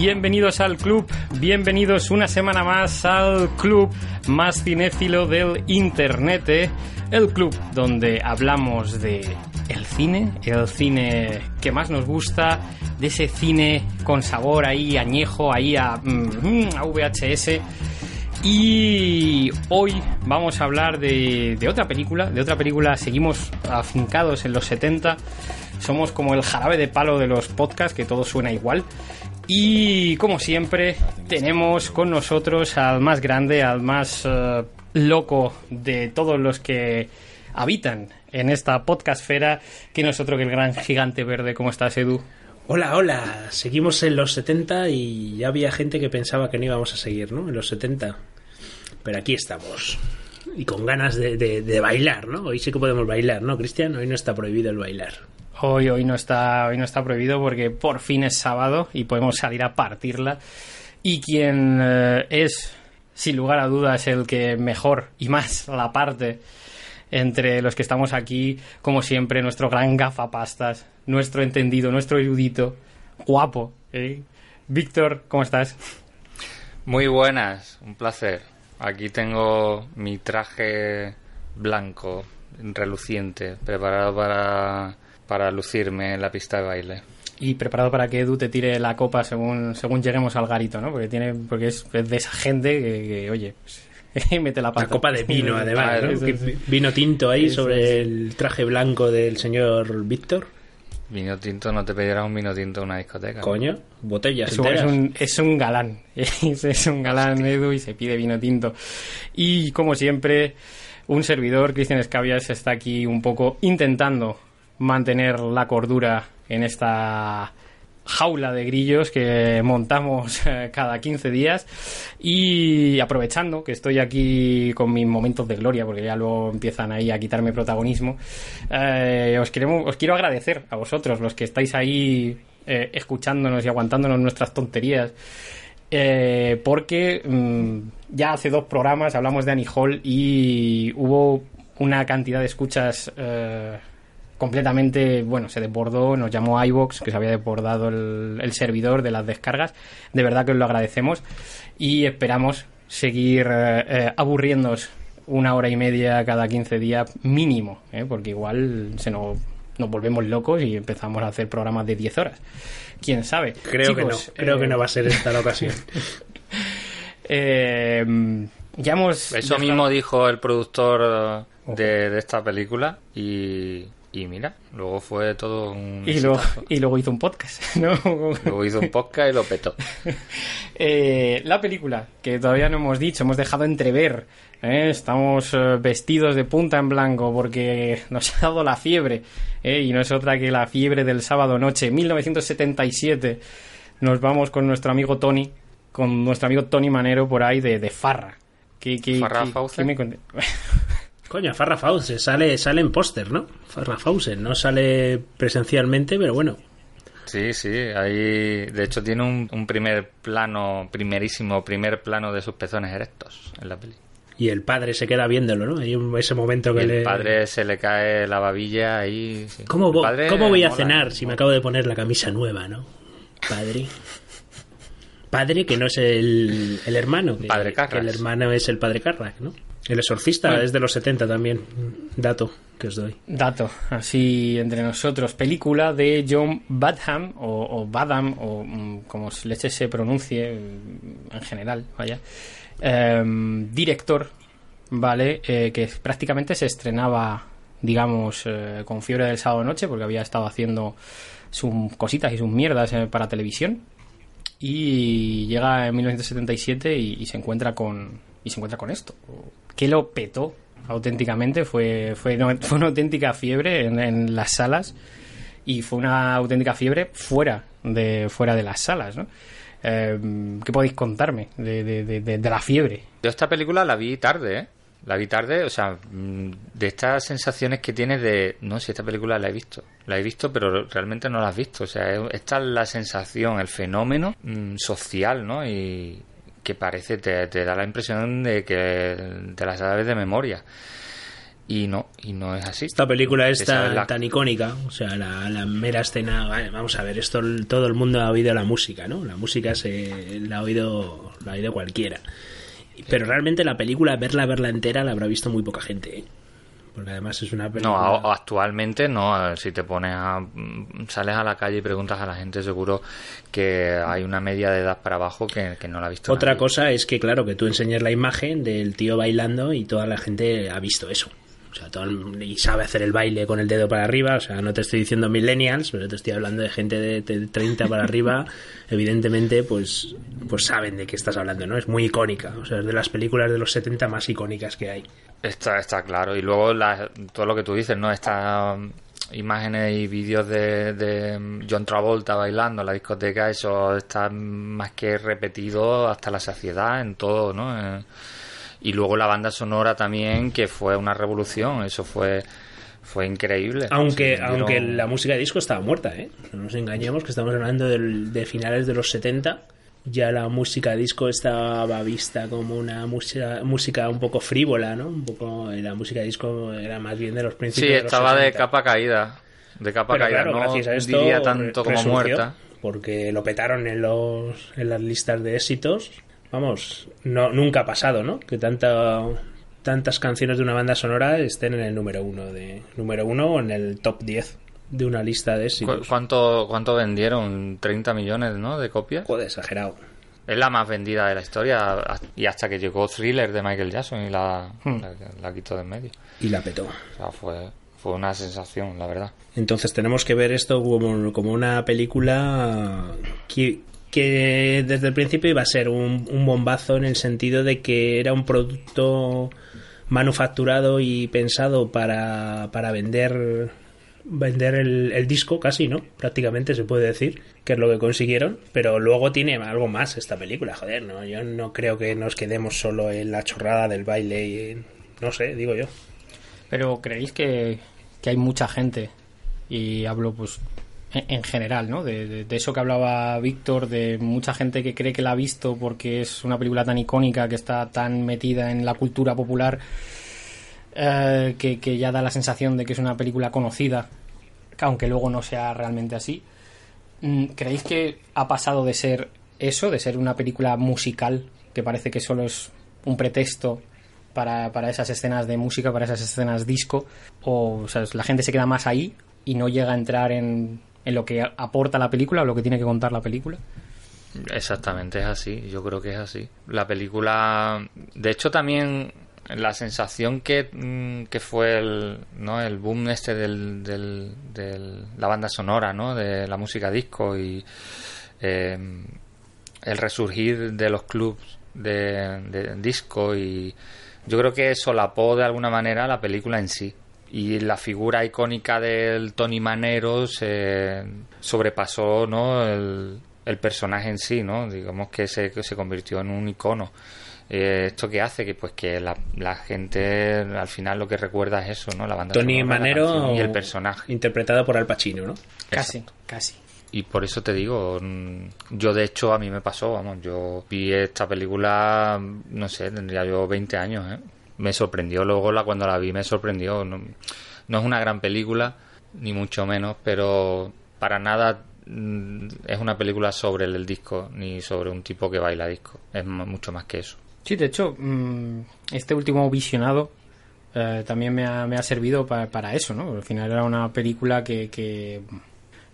Bienvenidos al club, bienvenidos una semana más al club más cinéfilo del internet, el club donde hablamos de el cine, el cine que más nos gusta, de ese cine con sabor ahí añejo, ahí a, mm, a VHS. Y hoy vamos a hablar de, de otra película, de otra película, seguimos afincados en los 70, somos como el jarabe de palo de los podcasts, que todo suena igual. Y como siempre, tenemos con nosotros al más grande, al más eh, loco de todos los que habitan en esta podcastfera, que nosotros que el gran gigante verde. ¿Cómo estás, Edu? Hola, hola. Seguimos en los 70 y ya había gente que pensaba que no íbamos a seguir, ¿no? En los 70. Pero aquí estamos. Y con ganas de, de- de bailar, ¿no? Hoy sí que podemos bailar, ¿no, Cristian? Hoy no está prohibido el bailar. Hoy, hoy no está, hoy no está prohibido porque por fin es sábado y podemos salir a partirla. Y quien eh, es, sin lugar a dudas, el que mejor y más la parte entre los que estamos aquí, como siempre, nuestro gran gafapastas, nuestro entendido, nuestro erudito, guapo. ¿eh? Víctor, ¿cómo estás? Muy buenas, un placer. Aquí tengo mi traje blanco, reluciente, preparado para, para lucirme en la pista de baile. Y preparado para que Edu te tire la copa según, según lleguemos al garito, ¿no? Porque tiene, porque es, es de esa gente que, que, oye, pues, mete la pata. Una copa de vino, además, ¿no? Sí, sí, sí. Vino tinto ahí Sí, sobre sí, sí. el traje blanco del señor Víctor. Vino tinto, no te pedirás un vino tinto en una discoteca. ¿no? Coño, botellas Es un, es un- es un galán. Es, es un galán, Edu, y se pide vino tinto. Y como siempre, un servidor, Cristian Escabias, está aquí un poco intentando mantener la cordura en esta jaula de grillos que montamos eh, cada 15 días. Y aprovechando que estoy aquí con mis momentos de gloria porque ya luego empiezan ahí a quitarme protagonismo eh, os os quiero agradecer a vosotros los que estáis ahí eh, escuchándonos y aguantándonos nuestras tonterías porque mm, ya hace dos programas hablamos de Annie Hall y hubo una cantidad de escuchas completamente, bueno, se desbordó, nos llamó iVox, que se había desbordado el, el servidor de las descargas. De verdad que os lo agradecemos y esperamos seguir eh, eh, aburriéndoos una hora y media cada 15 días mínimo, ¿eh? porque igual se nos, nos volvemos locos y empezamos a hacer programas de 10 horas. ¿Quién sabe? Creo que no, creo eh, que no va a ser esta la ocasión. eh, ya hemos... Eso dejado- mismo dijo el productor eh, de, de esta película y, y mira, luego fue todo un... Y luego, exitazo. y luego hizo un podcast, ¿no? Luego hizo un podcast y lo petó. Eh, la película, que todavía no hemos dicho, hemos dejado entrever. ¿eh? Estamos eh, vestidos de punta en blanco porque nos ha dado la fiebre. ¿eh? Y no es otra que la fiebre del sábado noche, 1977. Nos vamos con nuestro amigo Tony, con nuestro amigo Tony Manero por ahí de, de Farra. ¿Qué, qué- ¿Farra qué- qué me Coño, Farrah Fawcett sale, sale en póster, ¿no? Farrah Fawcett no sale presencialmente, pero bueno. Sí, sí, ahí de hecho tiene un, un primer plano, primerísimo primer plano de sus pezones erectos en la peli. Y el padre se queda viéndolo, ¿no? Hay un- ese momento que el le... padre se le cae la babilla ahí. sí. ¿Cómo, El vo- padre ¿Cómo voy a mola, cenar si me acabo de poner la camisa nueva, no? Padre. Padre que no es el, el hermano. Que, Padre Carras. que el hermano es el padre Carras, ¿no? El exorcista Bueno. es de los 70 también. Dato que os doy. Dato, así entre nosotros. Película de John Badham, o, o Badham, o mm, como leche se pronuncie mm, en general, vaya. Em, director, ¿vale? Eh, que prácticamente se estrenaba, digamos, eh, con fiebre del sábado noche, porque había estado haciendo sus cositas y sus mierdas eh, para televisión. Y llega en 1977 y, y se encuentra con y se encuentra con esto. Que lo petó auténticamente, fue, fue, fue una auténtica fiebre en, las salas y fue una auténtica fiebre fuera de, fuera de las salas, ¿no? Eh, ¿Qué podéis contarme de, de, la fiebre? Yo esta película la vi tarde, ¿eh? La vi tarde, o sea, mm, de estas sensaciones que tienes de, no, si esta película la he visto, la he visto, pero realmente no la has visto. O sea, esta es la sensación, el fenómeno mm, social, ¿no? Y que parece, te, te, da la impresión de que te la sabes de memoria. Y no, y no es así. Esta película es tan, la... tan, icónica, o sea, la, la, mera escena, vamos a ver, esto todo el mundo ha oído la música, ¿no? La música se la ha oído, la ha oído cualquiera. Pero realmente la película, verla, verla entera, la habrá visto muy poca gente. ¿eh? Porque además es una película... No, actualmente no. Si te pones a... Sales a la calle y preguntas a la gente, seguro que hay una media de edad para abajo que, que no la ha visto Otra nadie. cosa es que, claro, que tú enseñes la imagen del tío bailando y toda la gente ha visto eso. O sea, todo el, y sabe hacer el baile con el dedo para arriba. O sea, no te estoy diciendo millennials, pero te estoy hablando de gente de, de 30 para arriba. Evidentemente, pues, pues saben de qué estás hablando, ¿no? Es muy icónica. O sea, es de las películas de los 70 más icónicas que hay. Está, está claro. Y luego la, todo lo que tú dices, ¿no? Estas imágenes y vídeos de, de, John Travolta bailando en la discoteca, eso está más que repetido hasta la saciedad en todo, ¿no? Eh, y luego la banda sonora también que fue una revolución eso fue fue increíble. Aunque sí, aunque la música de disco estaba muerta ¿eh? no nos engañemos que estamos hablando de, de finales de los 70 ya la música disco estaba vista como una música música un poco frívola no un poco la música disco era más bien de los principios sí de los estaba 60. de capa caída de capa Pero caída. claro, no gracias a esto diría tanto como muerta. porque lo petaron en los en las listas de éxitos vamos, no, nunca ha pasado, ¿no? Que tanta, tantas canciones de una banda sonora estén en el número uno, de, número uno o en el top 10 de una lista de éxitos. ¿Cu ¿Cuánto, ¿Cuánto vendieron? ¿30 millones, no? De copias. Joder, exagerado. Es la más vendida de la historia y hasta que llegó Thriller de Michael Jackson y la, hmm. la, la quitó de en medio. Y la petó. O sea, fue, fue una sensación, la verdad. Entonces tenemos que ver esto como, como una película que, que desde el principio iba a ser un, un, bombazo en el sentido de que era un producto manufacturado y pensado para, para vender vender el, disco casi, ¿no? Prácticamente se puede decir que es lo que consiguieron, pero luego tiene algo más esta película, joder, ¿no? Yo no creo que nos quedemos solo en la chorrada del baile y no sé, digo yo. Pero creéis que, que hay mucha gente y hablo pues en general, ¿no? De, de, eso que hablaba Víctor, de mucha gente que cree que la ha visto porque es una película tan icónica, que está tan metida en la cultura popular, eh, que, que, ya da la sensación de que es una película conocida, aunque luego no sea realmente así. Mm, ¿Creéis que ha pasado de ser eso, de ser una película musical, que parece que solo es un pretexto para, para esas escenas de música, para esas escenas disco, o, la gente se queda más ahí y no llega a entrar en, en lo que aporta la película o lo que tiene que contar la película. Exactamente, es así, yo creo que es así. La película, de hecho también la sensación que, mm, que fue el, ¿no? el boom este del, del, la banda sonora, ¿no? de la música disco y eh, el resurgir de los clubs de, de disco y yo creo que solapó de alguna manera la película en sí y la figura icónica del Tony Manero se sobrepasó no el, el personaje en sí no digamos que se, que se convirtió en un icono. Eh, esto que hace que pues que la, la, gente al final lo que recuerda es eso no la banda Tony sonora, Manero y el personaje. interpretado por Al Pacino no casi Exacto. casi. Y por eso te digo, yo de hecho a mí me pasó, vamos, yo vi esta película, no sé, tendría yo 20 años, ¿eh? Me sorprendió. Luego la cuando la vi me sorprendió. No, no, es una gran película ni mucho menos pero para nada mm, es una película sobre el, disco ni sobre un tipo que baila disco. Es mucho más que eso. Sí de hecho este último visionado eh, también me ha, me ha servido para, eso no al final era una película que, que,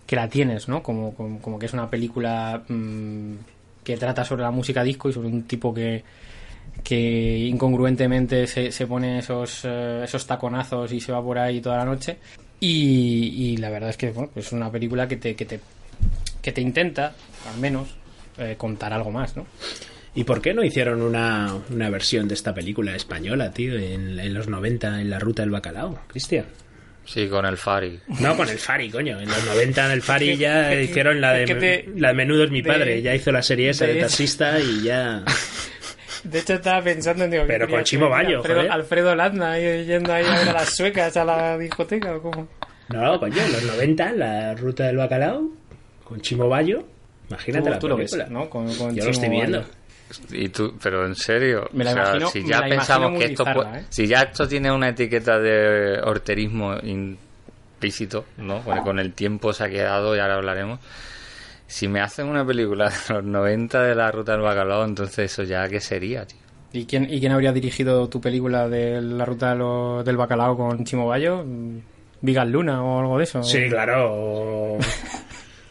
que la tienes no como, como, como, que es una película mmm, que trata sobre la música disco y sobre un tipo que que incongruentemente se, se pone esos, uh, esos taconazos y se va por ahí toda la noche. Y, y la verdad es que bueno, es una película que te, que te, que te intenta, al menos, eh, contar algo más, ¿no? ¿Y por qué no hicieron una, una versión de esta película española, tío, en, en, los 90, en la ruta del bacalao, Cristian? Sí, con el Fari. No, con el Fari, coño. En los 90 del Fari ya hicieron la de, te- la de Menudo es mi de- padre. Ya hizo la serie esa de de- taxista y ya... De hecho, estaba pensando en. Digo, Pero ¿qué con Chimo? Bayo, Alfredo, joder. Alfredo ahí, yendo ahí a ver a las suecas a la discoteca o cómo. No, coño, en los 90, la ruta del bacalao, con Chimo Bayo. Imagínate Tú, la tú lo ves, película. ¿no? Con, con Yo lo estoy Chimo viendo. Bayo. Y tú, pero en serio, Me la O sea, imagino- si me ya la pensamos que esto bizarra, ¿eh? si ya esto tiene una etiqueta de horterismo implícito, ¿no? Porque con el tiempo se ha quedado y ahora hablaremos. Si me hacen una película de los 90 de la ruta del bacalao, entonces eso ya qué sería, tío. ¿Y quién, ¿Y quién habría dirigido tu película de la ruta de lo- del bacalao con Chimo Bayo? Vigas Luna o algo de eso. Sí, claro. O,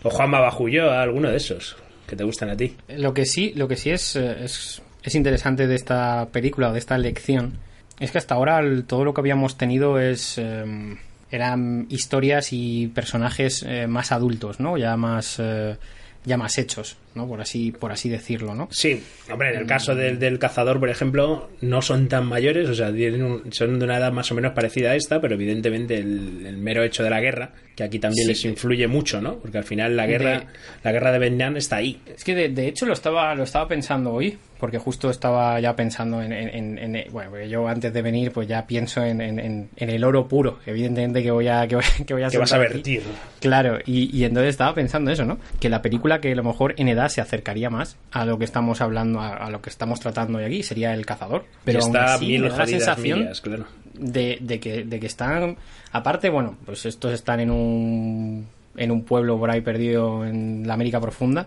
o Juanma Bajullo, alguno de esos que te gustan a ti. Lo que sí, lo que sí es, eh, es, es interesante de esta película o de esta lección es que hasta ahora el- todo lo que habíamos tenido es eh, eran historias y personajes eh, más adultos, ¿no? Ya más eh, ya más hechos, ¿no? Por así por así decirlo, ¿no? Sí, hombre, en el caso del, del cazador, por ejemplo, no son tan mayores, o sea, tienen un- son de una edad más o menos parecida a esta, pero evidentemente el, el mero hecho de la guerra, que aquí también Sí. les influye mucho, ¿no? Porque al final la guerra, De- la guerra de Vietnam está ahí. Es que de, de hecho lo estaba, lo estaba pensando hoy, porque justo estaba ya pensando en, en- en- en- bueno, porque yo antes de venir pues ya pienso en, en- en- en el oro puro, evidentemente que voy a que voy, que voy a Que vas a vertir. Claro, y, y entonces estaba pensando eso, ¿no? Que la película que a lo mejor en edad se acercaría más a lo que estamos hablando, a, a lo que estamos tratando hoy aquí, sería El Cazador. Pero aún está así me da la sensación millas, claro. de, de que, de que están... Aparte, bueno, pues estos están en un, en un pueblo por ahí perdido en la América Profunda.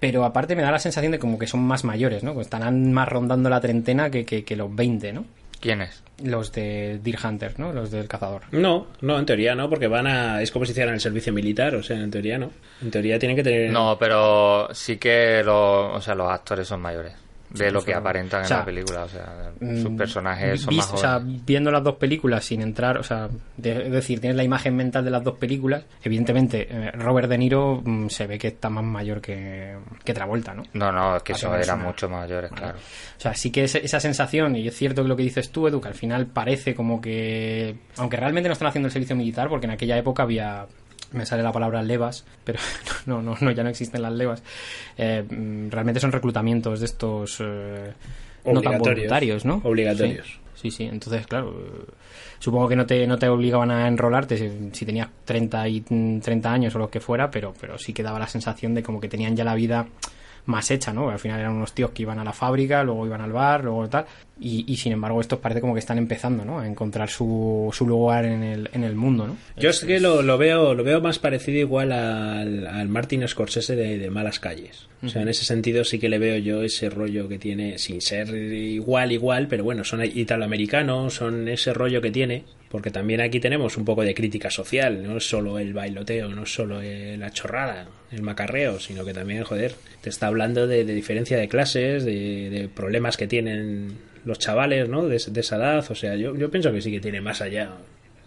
Pero aparte me da la sensación de como que son más mayores, ¿no? Que estarán más rondando la treintena que, que, que los 20, ¿no? ¿Quién es? Los de Deer Hunter, ¿no? Los del cazador. No, no, en teoría no, porque van a. Es como si hicieran el servicio militar, o sea, en teoría no. En teoría tienen que tener. No, pero sí que los, o sea, los actores son mayores. De lo que aparentan o sea, en la película. O sea, sus Mm, personajes son más O sea, viendo las dos películas sin entrar, o sea, de- es decir, tienes la imagen mental de las dos películas. Evidentemente, eh, Robert De Niro mm, se ve que está más mayor que, que Travolta, ¿no? No, no, es que eso eran una- mucho mayores, claro. O sea, sí que ese- esa sensación, y es cierto que lo que dices tú, Edu, que al final parece como que. Aunque realmente no están haciendo el servicio militar, porque en aquella época había. Me sale la palabra levas, pero no, no, no, ya no existen las levas. Eh, mm, realmente son reclutamientos de estos. eh, no tan voluntarios, ¿no? Obligatorios. Sí, sí, sí. entonces, claro. Supongo que no te, no te obligaban a enrolarte si, si tenías 30, y, mm, 30 años o lo que fuera, pero, pero sí que daba la sensación de como que tenían ya la vida más hecha, ¿no? Al final eran unos tíos que iban a la fábrica, luego iban al bar, luego tal. Y, y sin embargo, estos parece como que están empezando, ¿no? A encontrar su, su lugar en el, en el mundo, ¿no? Yo es que lo, lo veo lo veo más parecido igual al, al Martin Scorsese de, de Malas Calles. O sea, en ese sentido sí que le veo yo ese rollo que tiene, sin ser igual, igual, pero bueno, son italoamericanos, son ese rollo que tiene, porque también aquí tenemos un poco de crítica social, no es solo el bailoteo, no es solo la chorrada, el macarreo, sino que también, joder, te está hablando de, de diferencia de clases, de, de problemas que tienen los chavales, ¿no? De, de esa edad, o sea, yo, yo pienso que sí que tiene más allá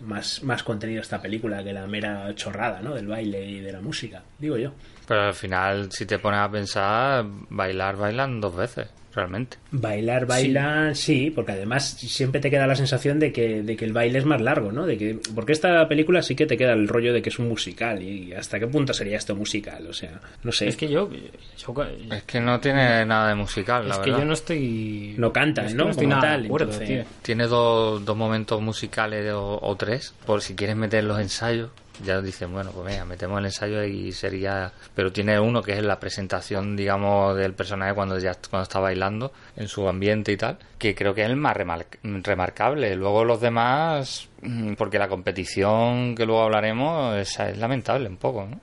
más, más contenido esta película que la mera chorrada, ¿no? Del baile y de la música, digo yo. Pero al final, si te pones a pensar, bailar, bailan dos veces, realmente. Bailar, bailar, sí. porque además siempre te queda la sensación de que, de que el baile es más largo, ¿no? De que, porque esta película sí que te queda el rollo de que es un musical y hasta qué punto sería esto musical, o sea, no sé. Es que yo... yo- Es que no tiene nada de musical, la es que verdad. yo no estoy... No cantan, es que ¿no? estoy Como nada tal, de acuerdo, entonces- tío. Tiene dos, dos momentos musicales o, o tres, por si quieres meter los ensayos. Ya dicen, bueno, pues venga, metemos el ensayo y sería... Pero tiene uno que es la presentación, digamos, del personaje cuando ya cuando está bailando en su ambiente y tal, que creo que es el más remar- remarcable. Luego los demás, mm, porque la competición que luego hablaremos esa es lamentable un poco, ¿no?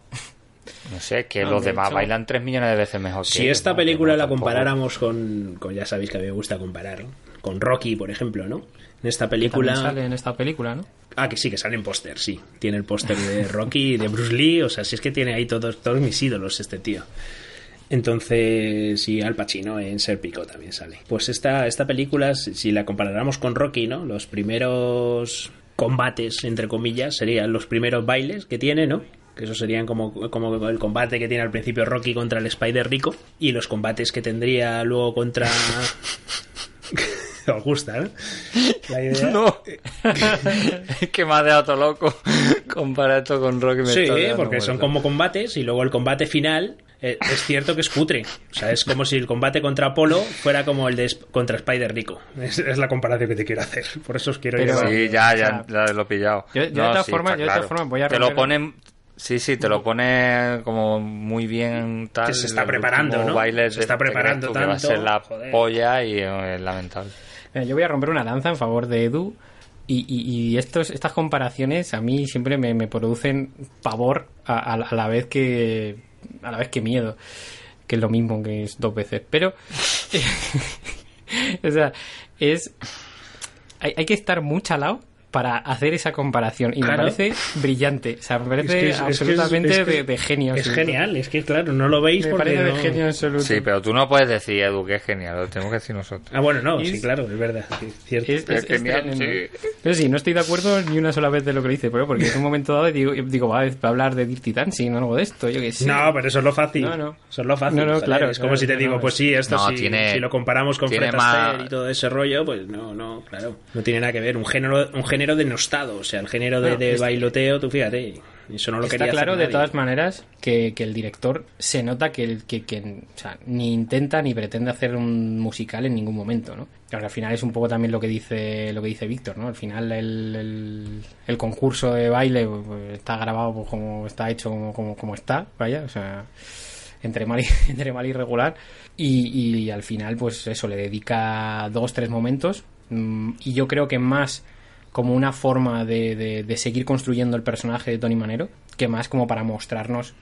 No sé, que No, los de demás hecho- bailan tres millones de veces mejor que Si esta película no, la comparáramos con, con, ya sabéis que a mí me gusta comparar. Con Rocky, por ejemplo, ¿no? En esta película... sale en esta película, ¿no? Ah, que sí, que sale en póster, sí. Tiene el póster de Rocky y de Bruce Lee, o sea, si es que tiene ahí todos, todos mis ídolos este tío. Entonces, sí, Al Pacino en Serpico también sale. Pues esta, esta película, si si la comparáramos con Rocky, ¿no? Los primeros combates, entre comillas, serían los primeros bailes que tiene, ¿no? Que eso serían como, como el combate que tiene al principio Rocky contra el Spider Rico. Y los combates que tendría luego contra... Os gusta, ¿no? La idea... No. es que me ha dejado todo loco comparar esto con Rocky. Sí, porque son como combates y luego el combate final eh, es cierto que es cutre. O sea, es como si el combate contra Apolo fuera como el de contra Spider Rico. Es, es la comparación que te quiero hacer. Por eso os quiero Pero- llevar. Sí, ya, ya, ya lo he pillado. yo- yo de No, todas sí, formas- de todas claro. formas voy a Te lo ponen... Sí, sí, te lo pone como muy bien tal. Que se está preparando, ¿no? Se está preparando tú que va a tanto, ser la joder. polla y eh, es lamentable. Yo voy a romper una lanza en favor de Edu. Y, estos, estas comparaciones a mí siempre me, me producen pavor a, a la vez que a la vez que miedo que es lo mismo que es dos veces pero o sea es hay, hay que estar muy chalado para hacer esa comparación y Claro. me parece brillante o sea me parece Es que es- es que es- absolutamente es que de, de genio Es absoluto. genial, es que claro, no lo veis me porque parece no- de genio absoluto Sí, pero tú no puedes decir, Edu, que es genial, lo tenemos que decir nosotros. Ah, bueno, no, Es- sí, claro, es verdad, sí, es cierto. Es, es- Es es genial, sí. Pero sí, no estoy de acuerdo ni una sola vez de lo que dice, pero porque en un momento dado digo, digo va, va a hablar de Dirty Dancing o algo de esto, yo que sé. No, pero eso es lo fácil. No, no. Eso es lo fácil. No, no, claro, Es como claro, si te no, digo, no, pues sí, esto No, sí, tiene- si lo comparamos con Fred más- y todo ese rollo, pues no, no, claro. No tiene nada que ver. Un género, un género denostado, o sea, el género de, de bailoteo, tú fíjate. Eso no lo Está quería claro hacer de todas maneras que, que el director se nota que, que, que, o sea, ni intenta ni pretende hacer un musical en ningún momento, ¿no? Claro, al final es un poco también lo que dice lo que dice Víctor, ¿no? Al final el, el, el concurso de baile pues, está grabado pues, como está hecho como, como, como está, vaya, o sea, entre mal y, entre mal y regular y, y al final pues eso le dedica dos tres momentos mm, y yo creo que más como una forma de, de- de seguir construyendo el personaje de Tony Manero que más como para mostrarnos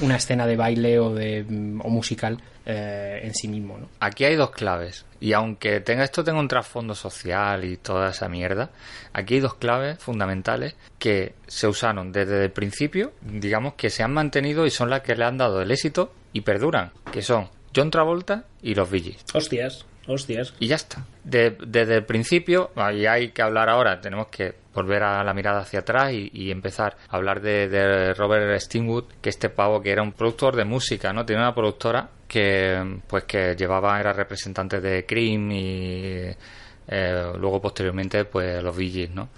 una escena de baile o de mm, o musical eh, en sí mismo ¿no? Aquí hay dos claves. Y aunque tenga esto tenga un trasfondo social y toda esa mierda, aquí hay dos claves fundamentales que se usaron desde el principio, digamos que se han mantenido y son las que le han dado el éxito y perduran, que son John Travolta y los Gees. Hostias, hostias. Y ya está. De- desde el principio, ahí hay que hablar ahora, tenemos que volver a la mirada hacia atrás y, y empezar a hablar de, Robert Stingwood, que este pavo que era un productor de música, ¿no? Tiene una productora que pues que llevaba, era representante de Cream y eh, luego posteriormente pues los Gees, ¿no?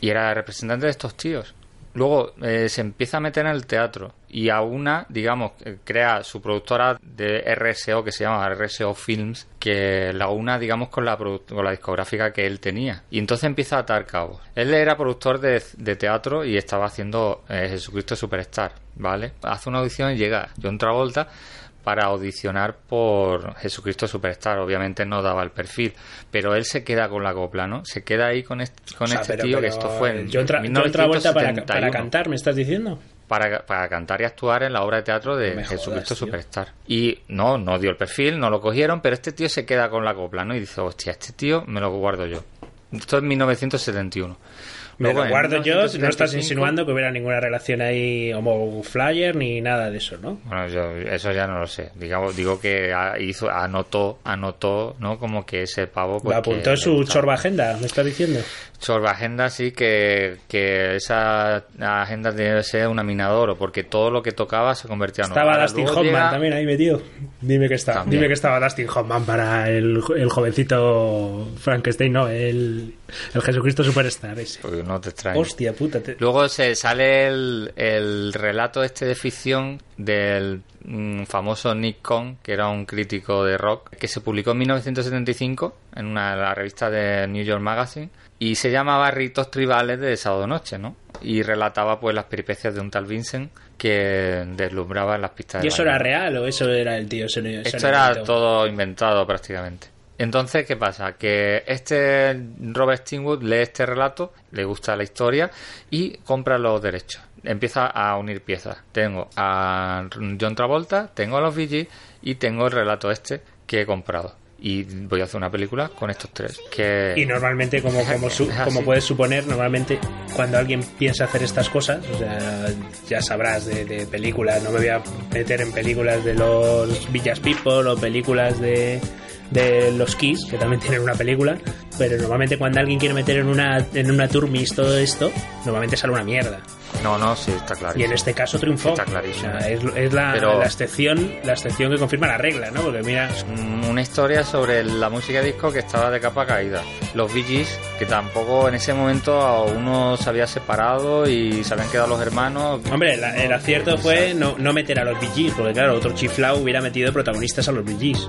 Y era representante de estos tíos. Luego eh, se empieza a meter en el teatro y a una, digamos, eh, crea su productora de RSO que se llama RSO Films, que la una, digamos, con la, con la discográfica que él tenía. Y entonces empieza a atar cabos. Él era productor de, de teatro y estaba haciendo eh, Jesucristo Superstar, ¿vale? Hace una audición y llega John Travolta para audicionar por Jesucristo Superstar. Obviamente no daba el perfil, pero él se queda con la copla, ¿no? Se queda ahí con este, con O sea, este pero- tío, que esto fue en John, Tra- John Travolta para, para 1971 cantar, ¿me estás diciendo? Para, para cantar y actuar en la obra de teatro de me Jesucristo jodas. Superstar. Y no, no dio el perfil, no lo cogieron, pero este tío se queda con la copla, ¿no? Y dice, hostia, este tío me lo guardo yo. Esto es 1971. Me lo guardo yo, no estás 1975, insinuando que hubiera ninguna relación ahí homo flyer ni nada de eso, ¿no? Bueno, yo eso ya no lo sé. Digamos, digo que hizo, anotó, anotó, ¿no? Como que ese pavo... Lo apuntó en su chorba agenda, ¿me estás diciendo? Chorba agenda sí que, que esa agenda debe ser un aminador, porque todo lo que tocaba se convertía en Estaba Ahora, Dustin luego Hoffman llega- también ahí metido. Dime que estaba. Dime que estaba Dustin Hoffman para el, el jovencito Frankenstein, no, el, el Jesucristo Superstar ese. Uy, no te extraño. Hostia puta. te- Luego se sale el, el relato este de ficción del mm, famoso Nick Cohn, que era un crítico de rock, que se publicó en 1975 en una la revista de New York Magazine y se llamaba Ritos Tribales de Sábado Noche, ¿no? Y relataba pues las peripecias de un tal Vincent que deslumbraba en las pistas de ¿Y eso baile. era real o eso era el tío? Eso no- eso Esto era inventó? todo inventado prácticamente. Entonces, ¿qué pasa? Que este Robert Stingwood lee este relato, le gusta la historia y compra los derechos. Empieza a unir piezas. Tengo a John Travolta, tengo a los Gees y tengo el relato este que he comprado. Y voy a hacer una película con estos tres. Que... Y normalmente, como, su- como puedes suponer, normalmente cuando alguien piensa hacer estas cosas, o sea, ya sabrás de, de películas, no me voy a meter en películas de los Villas People o películas de, de los Kiss, que también tienen una película, pero normalmente cuando alguien quiere meter en una, en una turmis todo esto, normalmente sale una mierda. No, no, sí, está clarísimo. Y en este caso triunfó. Está clarísimo. O sea, es, es la, Pero- la excepción, la excepción que confirma la regla, ¿no? Porque mira, Una historia sobre la música disco que estaba de capa caída. Los Bee Gees, que tampoco en ese momento uno se había separado y se habían quedado los hermanos. hombre, la- el acierto fue no, no meter a los Bee Gees, porque claro, otro chiflao hubiera metido protagonistas a los Bee Gees.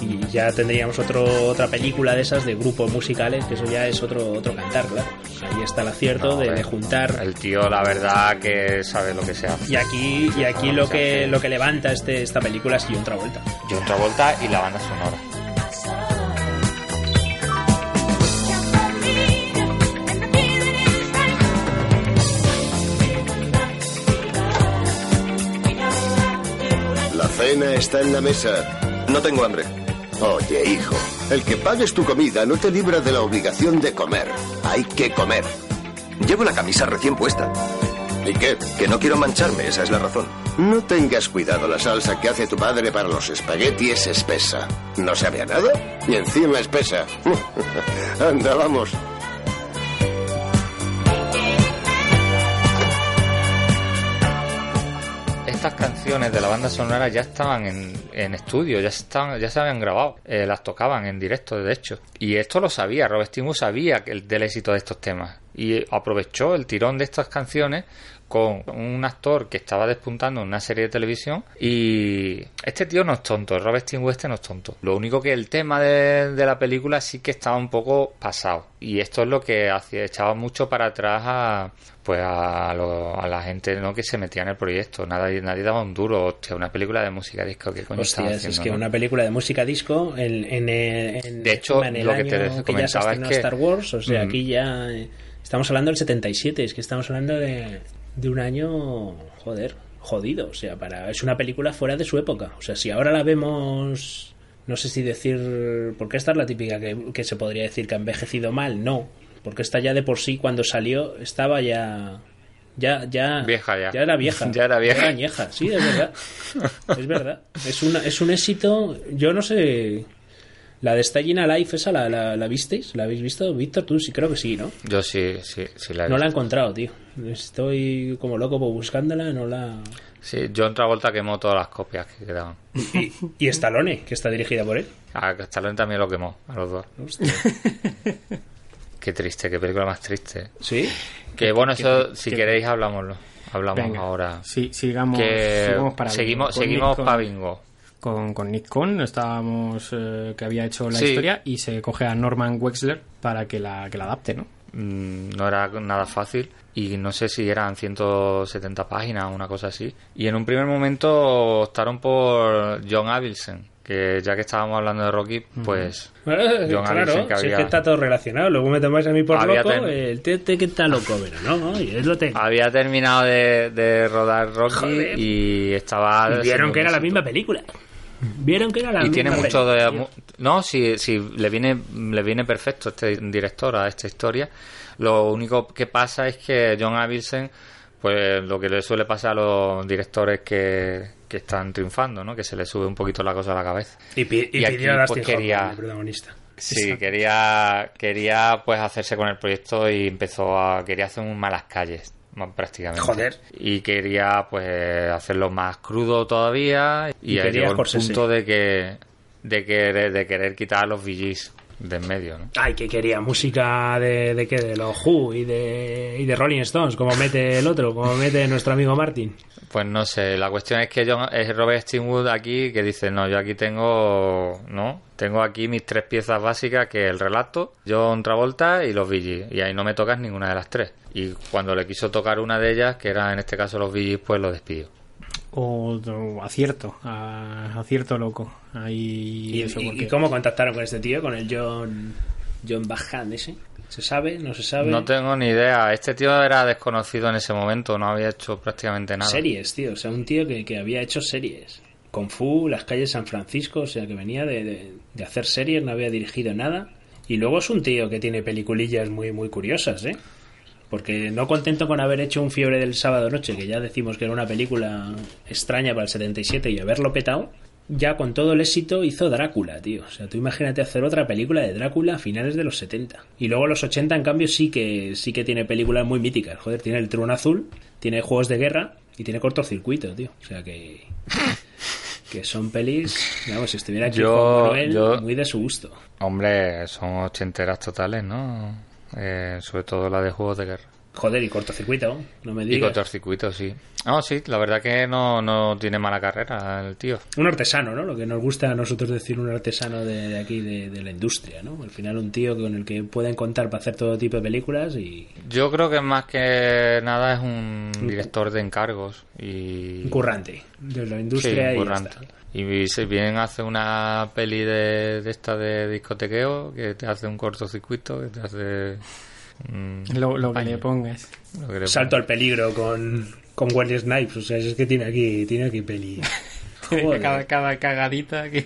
Y ya tendríamos otro, otra película de esas de grupos musicales, que eso ya es otro, otro cantar, claro. Ahí está el acierto No, de juntar El tío, la verdad, que sabe lo que se hace. Y aquí, y aquí lo que lo que levanta este, esta película es John Travolta. John Travolta y la banda sonora. La cena está en la mesa. No tengo hambre. Oye, hijo, el que pagues tu comida no te libra de la obligación de comer. Hay que comer. Llevo la camisa recién puesta. ¿Y qué? Que no quiero mancharme, esa es la razón. No tengas cuidado, la salsa que hace tu padre para los espaguetis es espesa. ¿No sabe a nada? Y encima espesa. Anda, vamos. De la banda sonora ya estaban en, en estudio, ya, estaban, ya se habían grabado, eh, las tocaban en directo, de hecho. Y esto lo sabía, Robert Stigwood sabía del éxito de estos temas. Y aprovechó el tirón de estas canciones con un actor que estaba despuntando en una serie de televisión y este tío no es tonto, Robert Stigwood este no es tonto. Lo único que el tema de, de la película sí que estaba un poco pasado y esto es lo que hacía, echaba mucho para atrás a pues a, lo- a la gente ¿no? que se metía en el proyecto, nadie, nadie daba un duro, hostia, una película de música disco, ¿qué coño Hostias, haciendo? es que no? una película de música disco en, en, en- De hecho, en el lo que te año que ya se comentaba es que- Star Wars, o sea, Mm. aquí ya eh, estamos hablando del 77, es que estamos hablando de, de un año, joder, jodido, o sea, para es una película fuera de su época, o sea, si ahora la vemos no sé si decir, porque esta es la típica que, que se podría decir que ha envejecido mal, no, porque esta ya de por sí cuando salió estaba ya ya ya Vieja ya. ya era vieja Ya era vieja. añeja, sí, es verdad. Es verdad. Es, una, es un éxito. Yo no sé. La de Staying Alive, esa, ¿la, la, la visteis? ¿La habéis visto? Víctor, tú sí, creo que sí, ¿no? Yo sí, sí, sí la he No la he encontrado, tío. Estoy como loco por buscándola, no la. Sí, John Travolta quemó todas las copias que quedaban. Y, y Stallone, que está dirigida por él. A Stallone también lo quemó, a los dos. Hostia. Qué triste, qué película más triste. ¿Sí? Que bueno, eso, qué- si qué- queréis, hablámoslo. Hablamos Venga, ahora. Sí, sigamos, que sigamos para seguimos, Con seguimos para bingo. Con, con Nick Cohn estábamos eh, que había hecho la Sí. historia y se coge a Norman Wexler para que la, que la adapte, ¿no? Mm, no era nada fácil y no sé si eran 170 páginas o una cosa así. Y en un primer momento optaron por John Avildsen, que ya que estábamos hablando de Rocky, pues Eh, John claro, que si es había- que está todo relacionado. Luego me tomáis a mí por Había loco, ten- el tete que está loco, pero no, no, yo lo tengo. había terminado de, de rodar Rocky Joder. y estaba... Y vieron que era la misma película. Vieron que era la y misma tiene mucho película, de no si, si le viene le viene perfecto este director a esta historia. Lo único que pasa es que John Avildsen pues lo que le suele pasar a los directores que, que están triunfando no que se le sube un poquito la cosa a la cabeza. Y, pi- y Y aquí, pidió a pues, quería- el protagonista. sí quería quería pues hacerse con el proyecto y empezó a quería hacer un malas calles prácticamente. Joder. y quería pues hacerlo más crudo todavía. Y, Y ahí quería llegó el punto de que de querer, de querer quitar a los VGs de en medio ¿no? Ay, que quería música de, de qué, de los Who y de, y de Rolling Stones, como mete el otro, como mete nuestro amigo Martin. Pues no sé, la cuestión es que John, es Robert Steenwood aquí que dice, no, yo aquí tengo, no, tengo aquí mis tres piezas básicas que es el relato, John Travolta y los VGs, y ahí no me tocas ninguna de las tres. Y cuando le quiso tocar una de ellas, que era en este caso los VGs, pues lo despidió. O, o acierto, a- acierto loco. Ahí ¿Y, eso porque- y cómo contactaron con este tío? Con el John, John Bajan ese. ¿Se sabe? ¿No se sabe? No tengo ni idea, este tío era desconocido en ese momento, no había hecho prácticamente nada. Series, tío. O sea, un tío que, que había hecho series. Kung Fu, las calles de San Francisco, o sea, que venía de, de- de hacer series, no había dirigido nada. Y luego es un tío que tiene peliculillas muy, muy curiosas, ¿eh? Porque no contento con haber hecho un Fiebre del Sábado Noche, que ya decimos que era una película extraña para el 77 y haberlo petado, ya con todo el éxito hizo Drácula, tío. O sea, tú imagínate hacer otra película de Drácula a finales de los 70. Y luego los 80, en cambio, sí que, sí que tiene películas muy míticas. Joder, tiene el Trono Azul, tiene Juegos de Guerra y tiene Cortocircuito, tío. O sea que... Que son pelis, digamos, si estuviera aquí Yo- Juan Manuel, yo- muy de su gusto. Hombre, son ochenteras totales, ¿no? Eh, sobre todo la de juegos de guerra. Joder, y cortocircuito, no me Y digas. cortocircuito, sí. No, sí, la verdad que no, no tiene mala carrera el tío. Un artesano, ¿no? Lo que nos gusta a nosotros decir un artesano de, de aquí, de, de la industria, ¿no? Al final un tío con el que pueden contar para hacer todo tipo de películas y Yo creo que más que nada es un director de encargos y... un currante de la Sí, industria un y ya currante. está. Y si bien hace una peli de, de esta de discotequeo, que te hace un cortocircuito, que te hace... mm, Lo, lo que le pongas. lo que le Salto al peligro con, con Wesley Snipes, o sea, es que tiene aquí, tiene aquí peli. Cada, cada cagadita que...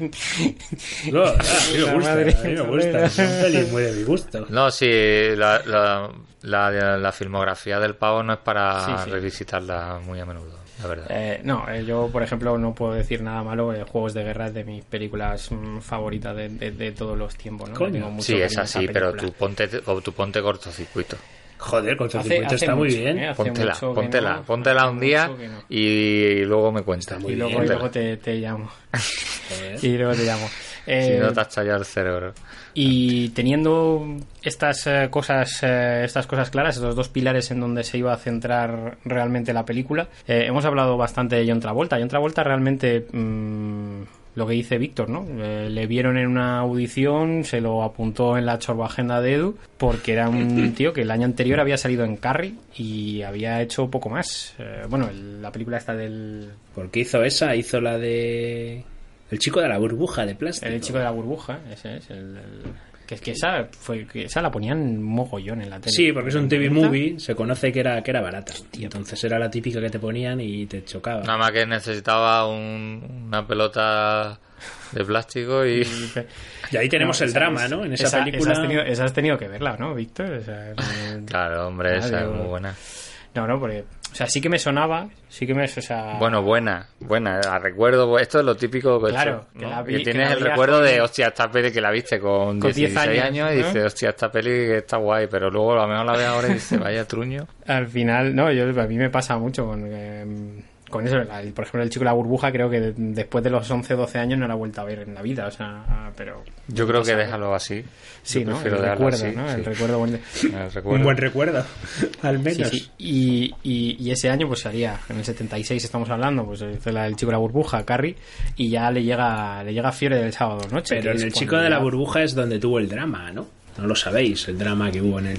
No, a mí me gusta, madre. a mí me gusta, son pelis muy de mi gusto. No, sí, la, la, la, la filmografía del pavo no es para Sí, sí. revisitarla muy a menudo, la verdad. Eh, no, eh, yo por ejemplo no puedo decir nada malo. eh, Juegos de Guerra es de mis películas mm, favoritas de, de- de todos los tiempos. ¿no? Tengo mucho sí, es así, pero tú ponte, o tú ponte cortocircuito. Joder, con Hace- circuito hace está muy bien. ¿eh? Póntela, póntela, no, póntela hace un día no. y luego me cuentas. muy Y luego, y luego te, te llamo. Y luego te llamo. Si Eh, no te has challado el cerebro. Y teniendo estas eh, cosas, eh, estas cosas claras, estos dos pilares en donde se iba a centrar realmente la película, eh, hemos hablado bastante de John Travolta. John Travolta realmente mm, lo que dice Víctor, ¿no? Eh, le vieron en una audición, se lo apuntó en la chorba agenda de Edu, porque era un tío que el año anterior había salido en Carrie y había hecho poco más. Eh, bueno, el- la película está del Porque hizo esa, hizo la de. El chico de la burbuja de plástico. El chico de la burbuja, ese es el, el- que es que esa fue que esa la ponían mogollón en la tele. Sí, porque es un TV movie, se conoce que era, que era barata. Entonces era la típica que te ponían y te chocaba. Nada más que necesitaba un- una pelota de plástico y... Y ahí tenemos No, el esa drama, es- ¿no? En esa, esa película. Esa has, tenido, esa has tenido que verla, ¿no, Víctor? O sea, no- Claro, hombre, esa es muy buena. No, no, porque. O sea, sí que me sonaba, sí que me. O sea, Bueno, buena, buena. La recuerdo, esto es lo típico que, Claro, esto, que la vi- Que que tienes la el recuerdo de, hostia, esta peli que la viste con, Con 10 16 años, años, y ¿no? dices, hostia, esta peli que está guay, pero luego a lo mejor la ves ahora y dices, vaya truño. Al final, no, yo, a mí me pasa mucho con. eh, con eso, la- por ejemplo, el chico de la burbuja, creo que de- después de los 11 o 12 años no la he vuelto a ver en la vida, o sea, pero. Yo creo que déjalo así. Sí, Yo ¿no? El recuerdo, así, ¿no? El recuerdo. El recuerdo. Un buen recuerdo, al menos. sí. Y, y, y ese año pues salía, en el 76 estamos hablando, pues la del chico de la burbuja, Carrie, y ya le llega le llega Fiebre del sábado noche. Pero en el chico de la burbuja es donde tuvo el drama, ¿no? No lo sabéis, el drama que hubo en el.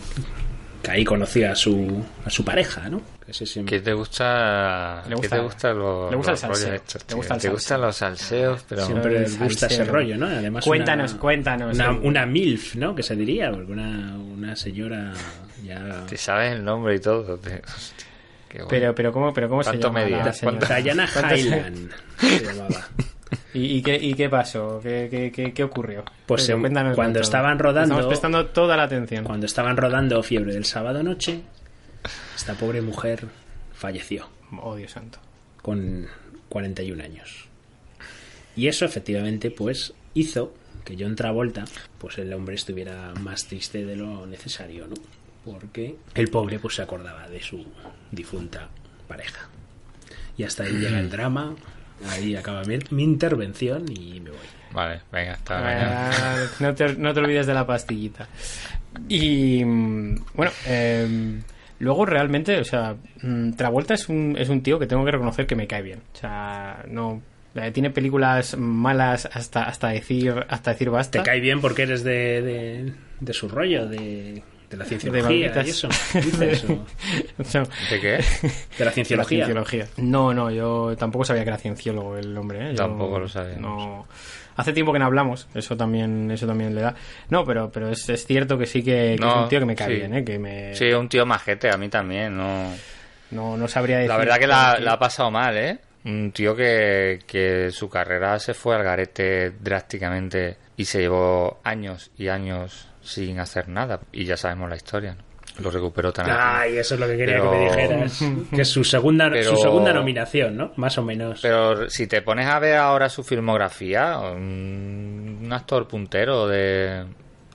Que ahí conocía a su, a su pareja, ¿no? Que ese siempre- ¿Qué te gusta? Le ¿Qué gusta- te gusta los, le gusta los el salseo, estos, le gusta el ¿Te salseo. gustan los salseos? Pero Siempre les gusta ese salsero. rollo, ¿no? Además, Cuéntanos, una- cuéntanos. Una, el- una MILF, ¿no? Que se diría, porque una, una señora ya. te sabes el nombre y todo. te- bueno. Pero, pero cómo, pero cómo se ¿Cuánto llama medía? la ¿Cuántos- Highland se llamaba. ¿Y, y qué, ¿Y qué pasó? ¿Qué, qué, qué, qué ocurrió? Pues, cuando estaban rodando- Estamos prestando toda la atención. Cuando estaban rodando Fiebre del sábado noche, esta pobre mujer falleció Oh, Dios santo. con 41 años. Y eso efectivamente pues hizo que John Travolta, pues el hombre estuviera más triste de lo necesario, ¿no? Porque el pobre pues se acordaba de su difunta pareja. Y hasta ahí llega el drama, ahí acaba mi, mi intervención y me voy. Vale, venga, hasta mañana. Ah, no, te, no te olvides de la pastillita. Y mm, bueno, eh, luego realmente, o sea, mm, Travolta es un, es un tío que tengo que reconocer que me cae bien. O sea, no eh, tiene películas malas hasta hasta decir hasta decir basta. Te cae bien porque eres de, de, de su rollo, de, de la De cienciología malditas. y eso. Dice eso. No, ¿De qué? De la cienciología. cienciología. No, no, yo tampoco sabía que era cienciólogo el hombre. ¿eh? Yo Tampoco lo sabía. No. Hace tiempo que no hablamos, eso también, eso también le da. No, pero, pero es, es cierto que sí que, que No, es un tío que me cae sí. bien, ¿eh? que me, Sí, un tío majete, a mí también, no... no, no sabría decir. La verdad que la, la ha pasado mal, ¿eh? Un tío que, que su carrera se fue al garete drásticamente y se llevó años y años sin hacer nada. Y ya sabemos la historia, ¿no? lo recuperó Tarantino. Ay, eso es lo que quería Pero- que me dijeras. Que es su segunda, Pero- su segunda nominación, ¿no? Más o menos. Pero si te pones a ver ahora su filmografía, un, actor puntero de,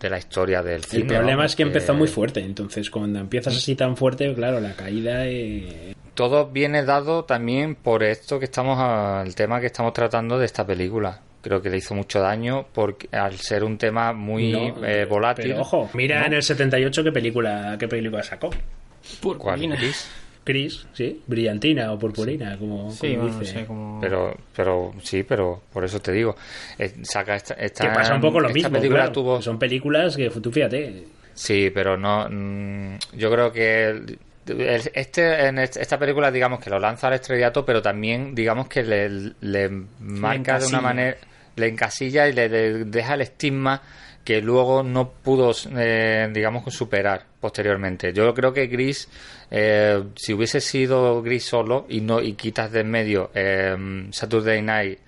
de la historia del cine. el problema vamos, es que empezó muy fuerte. Entonces, cuando empiezas así tan fuerte, claro, la caída eh, Todo viene dado también por esto que estamos, a- el tema que estamos tratando de esta película. Creo que le hizo mucho daño porque al ser un tema muy no, eh, volátil. Pero ojo, mira ¿no? en el 78 qué película, qué película sacó. ¿Cuál? Purpurina. Gris? Gris, sí, brillantina o purpurina, como, Sí, como bueno, no dice. sé cómo... Pero, pero sí, pero por eso te digo. eh, saca esta, esta- Que pasa un poco lo mismo. película claro. tuvo Son películas que tú fíjate. Sí, pero no. mm, yo creo que el- este en est- esta película, digamos que lo lanza al estrellato, pero también, digamos que le, le marca de una manera, le encasilla y le, deja el estigma que luego no pudo, eh, digamos, superar posteriormente. Yo creo que Gris, eh, si hubiese sido Gris solo y no y quitas de en medio eh, Saturday Night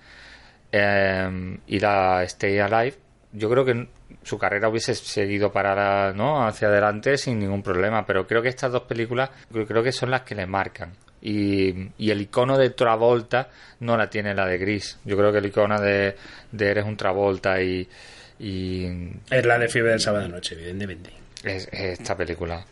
eh, y la Stay Alive, yo creo que su carrera hubiese seguido para ¿no? hacia adelante sin ningún problema. Pero creo que estas dos películas creo que son las que le marcan. Y, y el icono de Travolta no la tiene la de Gris. Yo creo que el icono de, de Eres un Travolta y, y Es la de Fiebre del Sábado Noche, evidentemente. es, es esta película.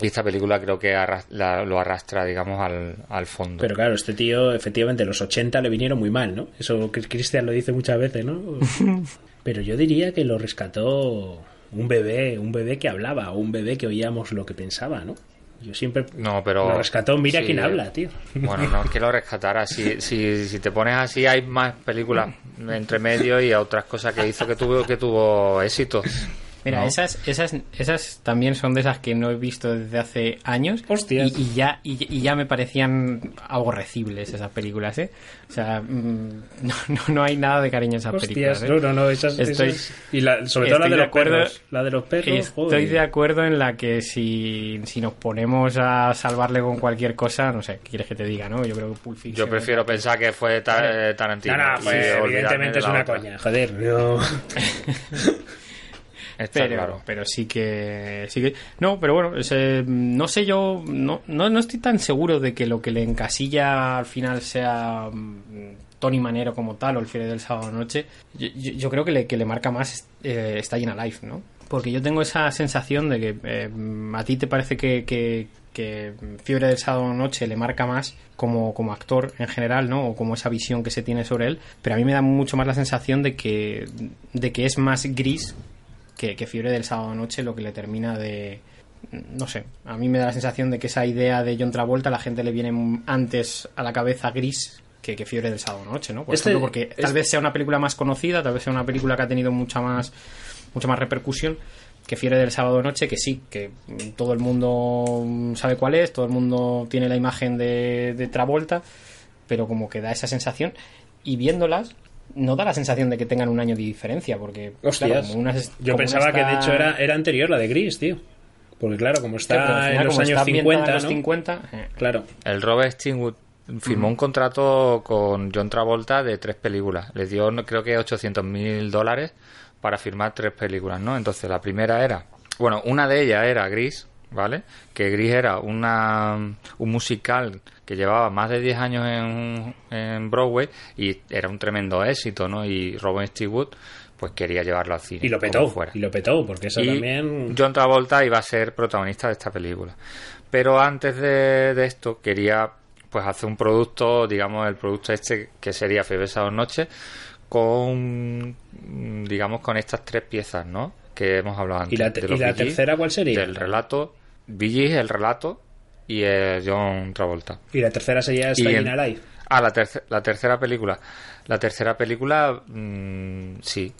Y esta película creo que arras- la- lo arrastra, digamos, al, al fondo. Pero claro, este tío, efectivamente, los 80 le vinieron muy mal, ¿no? Eso que Cristian lo dice muchas veces, ¿no? Pero yo diría que lo rescató un bebé, un bebé que hablaba, o un bebé que oíamos lo que pensaba, ¿no? Yo siempre No, pero. lo rescató, mira sí, quién habla, tío. Bueno, no es que lo rescatara. Si, si, si te pones así, hay más películas entre medio y otras cosas que hizo que tuvo, que tuvo éxito. Mira, ¿no? esas, esas, esas también son de esas que no he visto desde hace años. Hostias. Y, y ya, y, y ya me parecían aborrecibles esas películas, ¿eh? O sea, mm, no, no, no hay nada de cariño en esas películas. Hostias, ¿eh? no, no, no, esas, Estoy- esas- y la- sobre todo la de de los acuerdo- perros, la de los perros, Estoy joder. de acuerdo en la que si, si nos ponemos a salvarle con cualquier cosa, no sé, ¿qué quieres que te diga, no? Yo creo que Pulp Fiction- Yo prefiero pensar que fue Ta- eh, Tarantino. No, no, pues evidentemente de es una otra. coña, joder. no. Está pero, claro. pero sí que sí que no pero bueno ese- no sé yo no, no no estoy tan seguro de que lo que le encasilla al final sea mm, Tony Manero como tal o el Fiere del sábado noche yo, yo- yo creo que le, que le marca más eh, está in Alive no porque yo tengo esa sensación de que eh, a ti te parece que, que, que Fiebre del sábado noche le marca más como, como actor en general, ¿no? O como esa visión que se tiene sobre él. Pero a mí me da mucho más la sensación de que, de que es más gris que, que Fiebre del sábado noche lo que le termina de no sé, a mí me da la sensación de que esa idea de John Travolta a la gente le viene antes a la cabeza gris que, que Fiebre del sábado noche, ¿no? Por Este- ejemplo, porque tal este- vez sea una película más conocida, tal vez sea una película que ha tenido mucha más mucha más repercusión que Fiebre del sábado noche, que sí, que todo el mundo sabe cuál es, todo el mundo tiene la imagen de, de Travolta, pero como que da esa sensación y viéndolas no da la sensación de que tengan un año de diferencia, porque claro, Hostias. como una es- Yo pensaba que de hecho era, era anterior la de Gris, tío. Porque claro, como Sí, está final, en los como años está ambientada 50, en los ¿no? 50, eh, Claro. El Robert Stingwood firmó un contrato con John Travolta de tres películas. Le dio, creo que 800 mil dólares para firmar tres películas, ¿no? Entonces la primera era, bueno, una de ellas era Gris, ¿vale? Que Gris era una, un musical que llevaba más de 10 años en, en Broadway y era un tremendo éxito, ¿no? Y Robert Stingwood pues quería llevarlo al cine. Y lo petó, fuera. y lo petó, porque eso Y también... John Travolta iba a ser protagonista de esta película. Pero antes de, de esto quería pues hacer un producto, digamos el producto este que sería Fiebre Sábado Noche con digamos con estas tres piezas, ¿no? Que hemos hablado antes. ¿Y la, te- de y los la Bee Gees, tercera cuál sería? Del relato, Gees, el relato y eh, John Travolta. Y la tercera sería en- Alive. Ah, la, terce- la tercera película. La tercera película, mm, sí,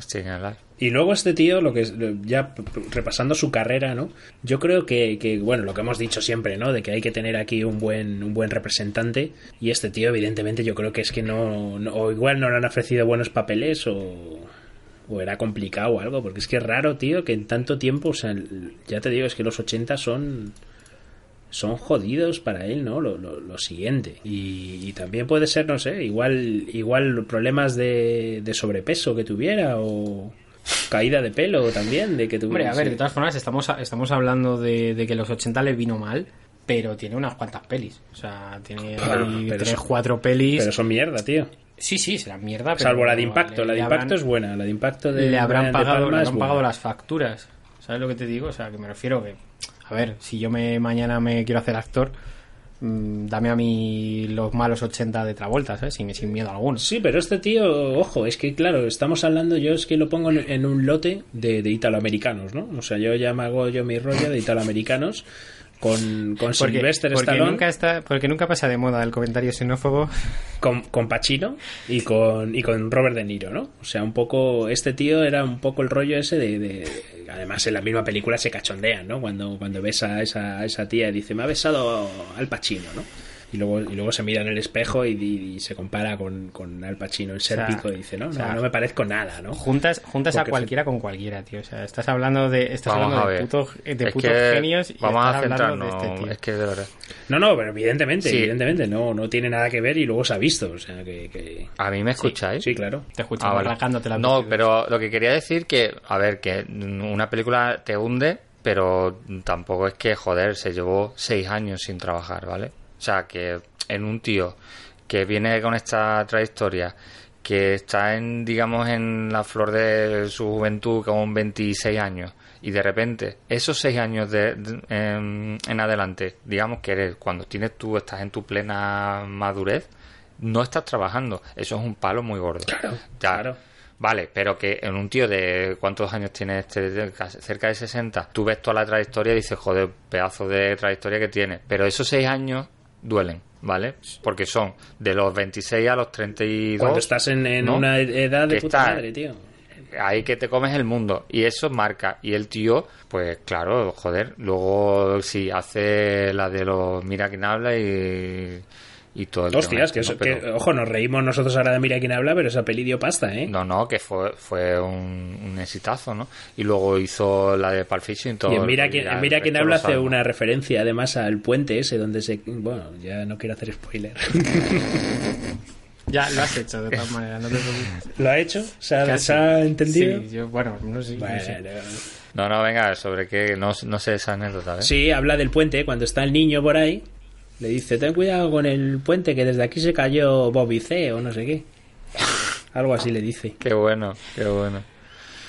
Staying Alive. Y luego este tío, lo que es- ya repasando su carrera, ¿no? Yo creo que, que, bueno, lo que hemos dicho siempre, ¿no? De que hay que tener aquí un buen, un buen representante. Y este tío, evidentemente, yo creo que es que no, no- o igual no le han ofrecido buenos papeles o, o era complicado o algo, porque es que es raro, tío, que en tanto tiempo, o sea, ya te digo, es que los 80 son son jodidos para él, ¿no? Lo, lo, lo siguiente. Y, y también puede ser, no sé, igual, igual problemas de, de sobrepeso que tuviera o... caída de pelo también, de que tú... Hombre, a ver, de todas formas, estamos, estamos hablando de, de que los 80 le vino mal, pero tiene unas cuantas pelis. O sea, tiene tres, son- cuatro pelis. Pero son mierda, tío. Sí, sí, será mierda. pero Salvo la de impacto. La de impacto habrán- es buena. La de impacto de le habrán Brian pagado, le habrán pagado las facturas. ¿Sabes lo que te digo? O sea, que me refiero que, a ver, si yo me mañana me quiero hacer actor, mm, dame a mí los malos 80 de Travolta, ¿sabes? Sin, sin miedo alguno. Sí, pero este tío, ojo, es que claro, estamos hablando, yo es que lo pongo en, en un lote de, de italoamericanos, ¿no? O sea, yo ya me hago yo mi rollo de italoamericanos con, con Porque, Sylvester porque Stallone, nunca está, porque nunca pasa de moda el comentario xenófobo. con, con Pacino y con, y con Robert De Niro, ¿no? O sea, un poco, este tío era un poco el rollo ese de... de- además, en la misma película se cachondean, ¿no? Cuando, cuando besa a esa, a esa tía y dice, me ha besado Al Pacino, ¿no? Y luego, y luego se mira en el espejo y, y se compara con, con Al Pacino en sea, Sérpico y dice, no, o sea, no, no me parezco nada, ¿no? Juntas, juntas a cualquiera con cualquiera, tío. O sea, estás hablando de, estás hablando de, ver. puto- de Es putos que genios y vamos a hablando centrarnos. de este tío. es que de verdad. No, no, pero evidentemente, Sí. evidentemente, no, no tiene nada que ver y luego se ha visto, o sea, que... que- ¿A mí me escucháis? Sí, claro. Te escuchamos Ah, vale. las No, pero lo que quería decir que, a ver, que una película te hunde, pero tampoco es que, joder, se llevó seis años sin trabajar, ¿vale? O sea, que en un tío que viene con esta trayectoria, que está en, digamos, en la flor de su juventud con 26 años, y de repente, esos seis años de, de- en, en adelante, digamos que eres, cuando tienes tú, estás en tu plena madurez, no estás trabajando. Eso es un palo muy gordo. Claro, Ya, claro. Vale, pero que en un tío de cuántos años tiene este, cerca de 60, tú ves toda la trayectoria y dices, joder, pedazo de trayectoria que tiene. Pero esos seis años duelen, ¿vale? Porque son de los 26 a los 32. Cuando estás en, en ¿no? una edad de puta está- madre, tío. ahí que te comes el mundo y eso marca y el tío pues claro joder luego sí hace la de los mira quién habla y y todo el Hostias, este, que, eso, ¿no? Pero- ojo, nos reímos nosotros ahora de Mira quién habla, pero esa peli dio pasta, ¿eh? no no que fue fue un, un exitazo no y luego hizo la de Pulp Fiction y todo y en Mira, ya en Mira quién habla hace una referencia además al puente ese donde se... Bueno, ya no quiero hacer spoiler. Ya lo has hecho, de todas maneras, no te preocupes. ¿Lo ha hecho? ¿Se ha, se ha entendido? Sí, yo, bueno, no sé. no sé. no no venga sobre qué no, no sé esa anécdota ¿eh? Sí, habla del puente, cuando está el niño por ahí, le dice, ten cuidado con el puente, que desde aquí se cayó Bobby C o no sé qué. Algo así le dice. qué bueno qué bueno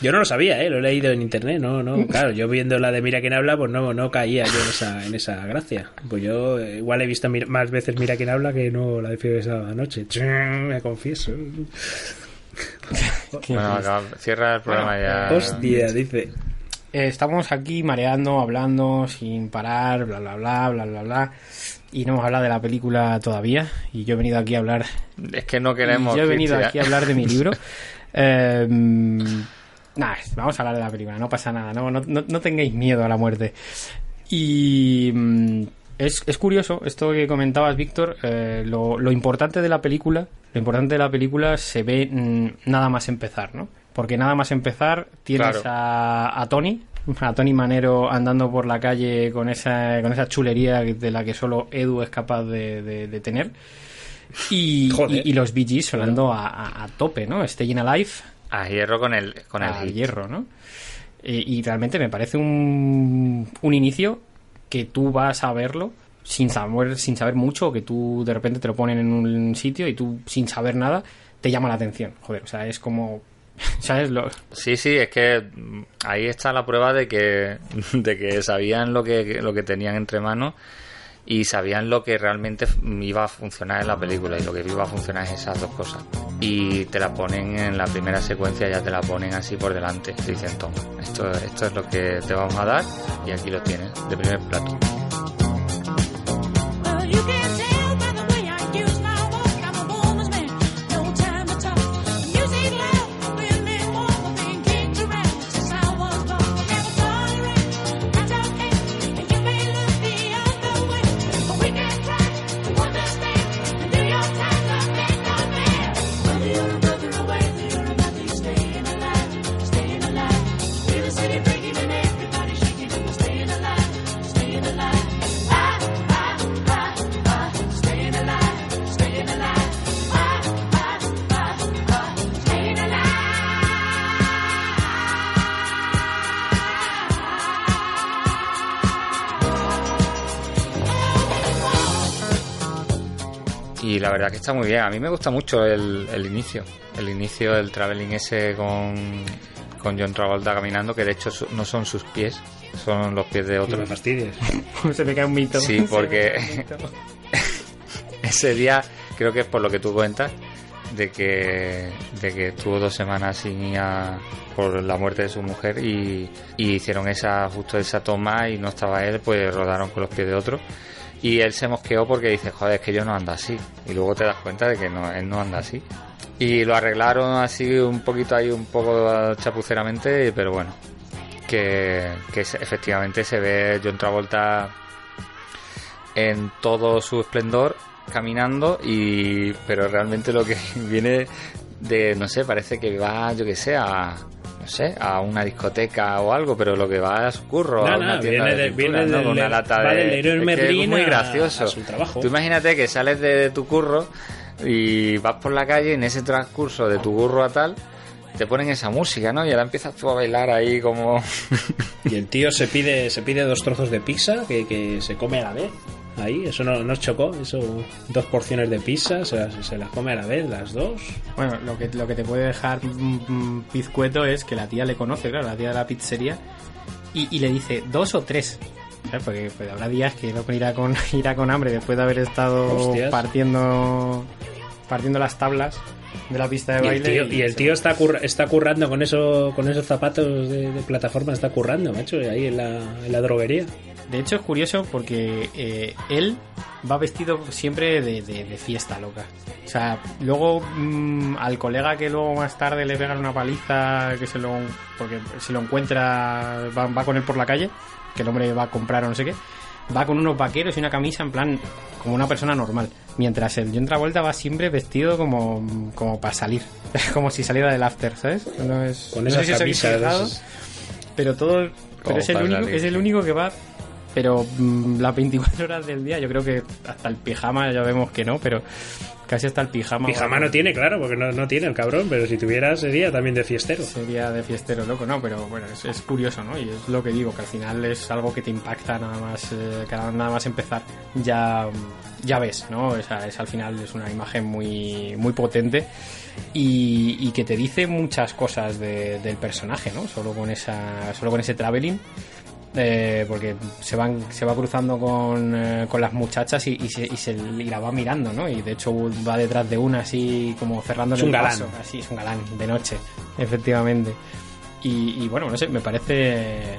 Yo no lo sabía, ¿eh? lo he leído en internet, no, no, claro, yo viendo la de Mira quién habla, pues no, no caía yo en esa, en esa gracia. Pues yo eh, igual he visto más veces Mira quién habla que no la de Fiebre Sábado Noche. Me confieso. bueno cierra el programa ya Hostia, dice. Eh, estamos aquí mareando, hablando sin parar, bla, bla, bla, bla, bla, bla. Y no hemos hablado de la película todavía. Y yo he venido aquí a hablar. es que no queremos y yo he venido Cristian. aquí a hablar de mi libro. Eh, nada, vamos a hablar de la película, no pasa nada, no, no, no, no tengáis miedo a la muerte. Y mm, es, es curioso esto que comentabas, Víctor. eh, lo, lo importante de la película, lo importante de la película se ve mm, nada más empezar, ¿no? Porque nada más empezar tienes Claro. a, a Tony, a Tony Manero andando por la calle con esa, con esa chulería de la que solo Edu es capaz de, de- de tener. Y, y- y los Bee Gees sonando a, a- a tope, ¿no? Staying Alive a hierro con el con el a hit. hierro, ¿no? Y, y realmente me parece un, un inicio que tú vas a verlo sin saber, sin saber mucho, que tú de repente te lo ponen en un sitio y tú sin saber nada te llama la atención. Joder, o sea, es como... Sí, sí, es que mm, ahí está la prueba de que, de que sabían lo que, lo que tenían entre manos y sabían lo que realmente f- iba a funcionar en la película y lo que iba a funcionar es esas dos cosas. Y te la ponen en la primera secuencia, ya te la ponen así por delante. Te dicen, toma, esto, esto es lo que te vamos a dar y aquí lo tienes, de primer plato. La verdad que está muy bien. A mí me gusta mucho el, el inicio. El inicio del traveling ese con, con John Travolta caminando, que de hecho su- no son sus pies, son los pies de No otro. me fastidies. Se me cae un mito. Sí, porque-. Ese día creo que es por lo que tú cuentas, de que, de que estuvo dos semanas sin ir a- por la muerte de su mujer y, y hicieron esa justo esa toma y no estaba él, pues rodaron con los pies de otro. Y él se mosqueó porque dice, joder, es que yo no ando así. Y luego te das cuenta de que no, él no anda así. Y lo arreglaron así un poquito ahí, un poco chapuceramente, pero bueno. Que, que efectivamente se ve John Travolta en todo su esplendor caminando y pero realmente lo que viene de no sé parece que va yo que sé a no sé a una discoteca o algo pero lo que va a su curro No, a no, una tienda viene de de- pintura, viene ¿no? del- con una lata va de del es que es muy a- gracioso a su trabajo. tú imagínate que sales de tu curro y vas por la calle y en ese transcurso de tu curro a tal te ponen esa música, ¿no? Y ahora empiezas tú a bailar ahí como... Y el tío se pide, se pide dos trozos de pizza que, que se come a la vez. Ahí, eso no nos chocó. Eso, dos porciones de pizza, se las, se las come a la vez, las dos. Bueno, lo que, lo que te puede dejar mm, mm, pizcueto es que la tía le conoce, claro, la tía de la pizzería, y, y le dice dos o tres. ¿sabes? Porque pues, habrá días que no irá con, irá con hambre después de haber estado Hostias. partiendo partiendo las tablas de la pista de Y el baile. tío, y el tío está, curra- está currando con eso, con esos zapatos de, de plataforma, está currando, macho, ahí en la, en la droguería. De hecho es curioso porque eh, él va vestido siempre de, de- de fiesta loca. O sea, luego mm, al colega que luego más tarde le pegan una paliza, que se lo porque se lo encuentra, va, va con él por la calle, que el hombre va a comprar o no sé qué, va con unos vaqueros y una camisa en plan como una persona normal. Mientras el John Travolta va siempre vestido como, como para salir, como si saliera del after, ¿sabes? No es, Con no sé si os habéis camisas, fijado, esas- pero todo pero es el, único, es el único que va pero mm, las 24 horas del día yo creo que hasta el pijama ya vemos que no pero casi hasta el pijama. Pijama no tiene, claro, porque no, no tiene el cabrón, pero si tuviera sería también de fiestero. sería de fiestero loco no pero bueno es, es curioso no y es lo que digo que al final es algo que te impacta nada más eh, nada más empezar ya ya ves no o sea, es al final es una imagen muy muy potente y, y que te dice muchas cosas de- del personaje no solo con esa solo con ese traveling eh, porque se van se va cruzando con, eh, con las muchachas y, y se, y, se- y la va mirando no y de hecho va detrás de una así como cerrando Es un el galán. paso. Así es un galán de noche efectivamente. Y, y bueno no sé me parece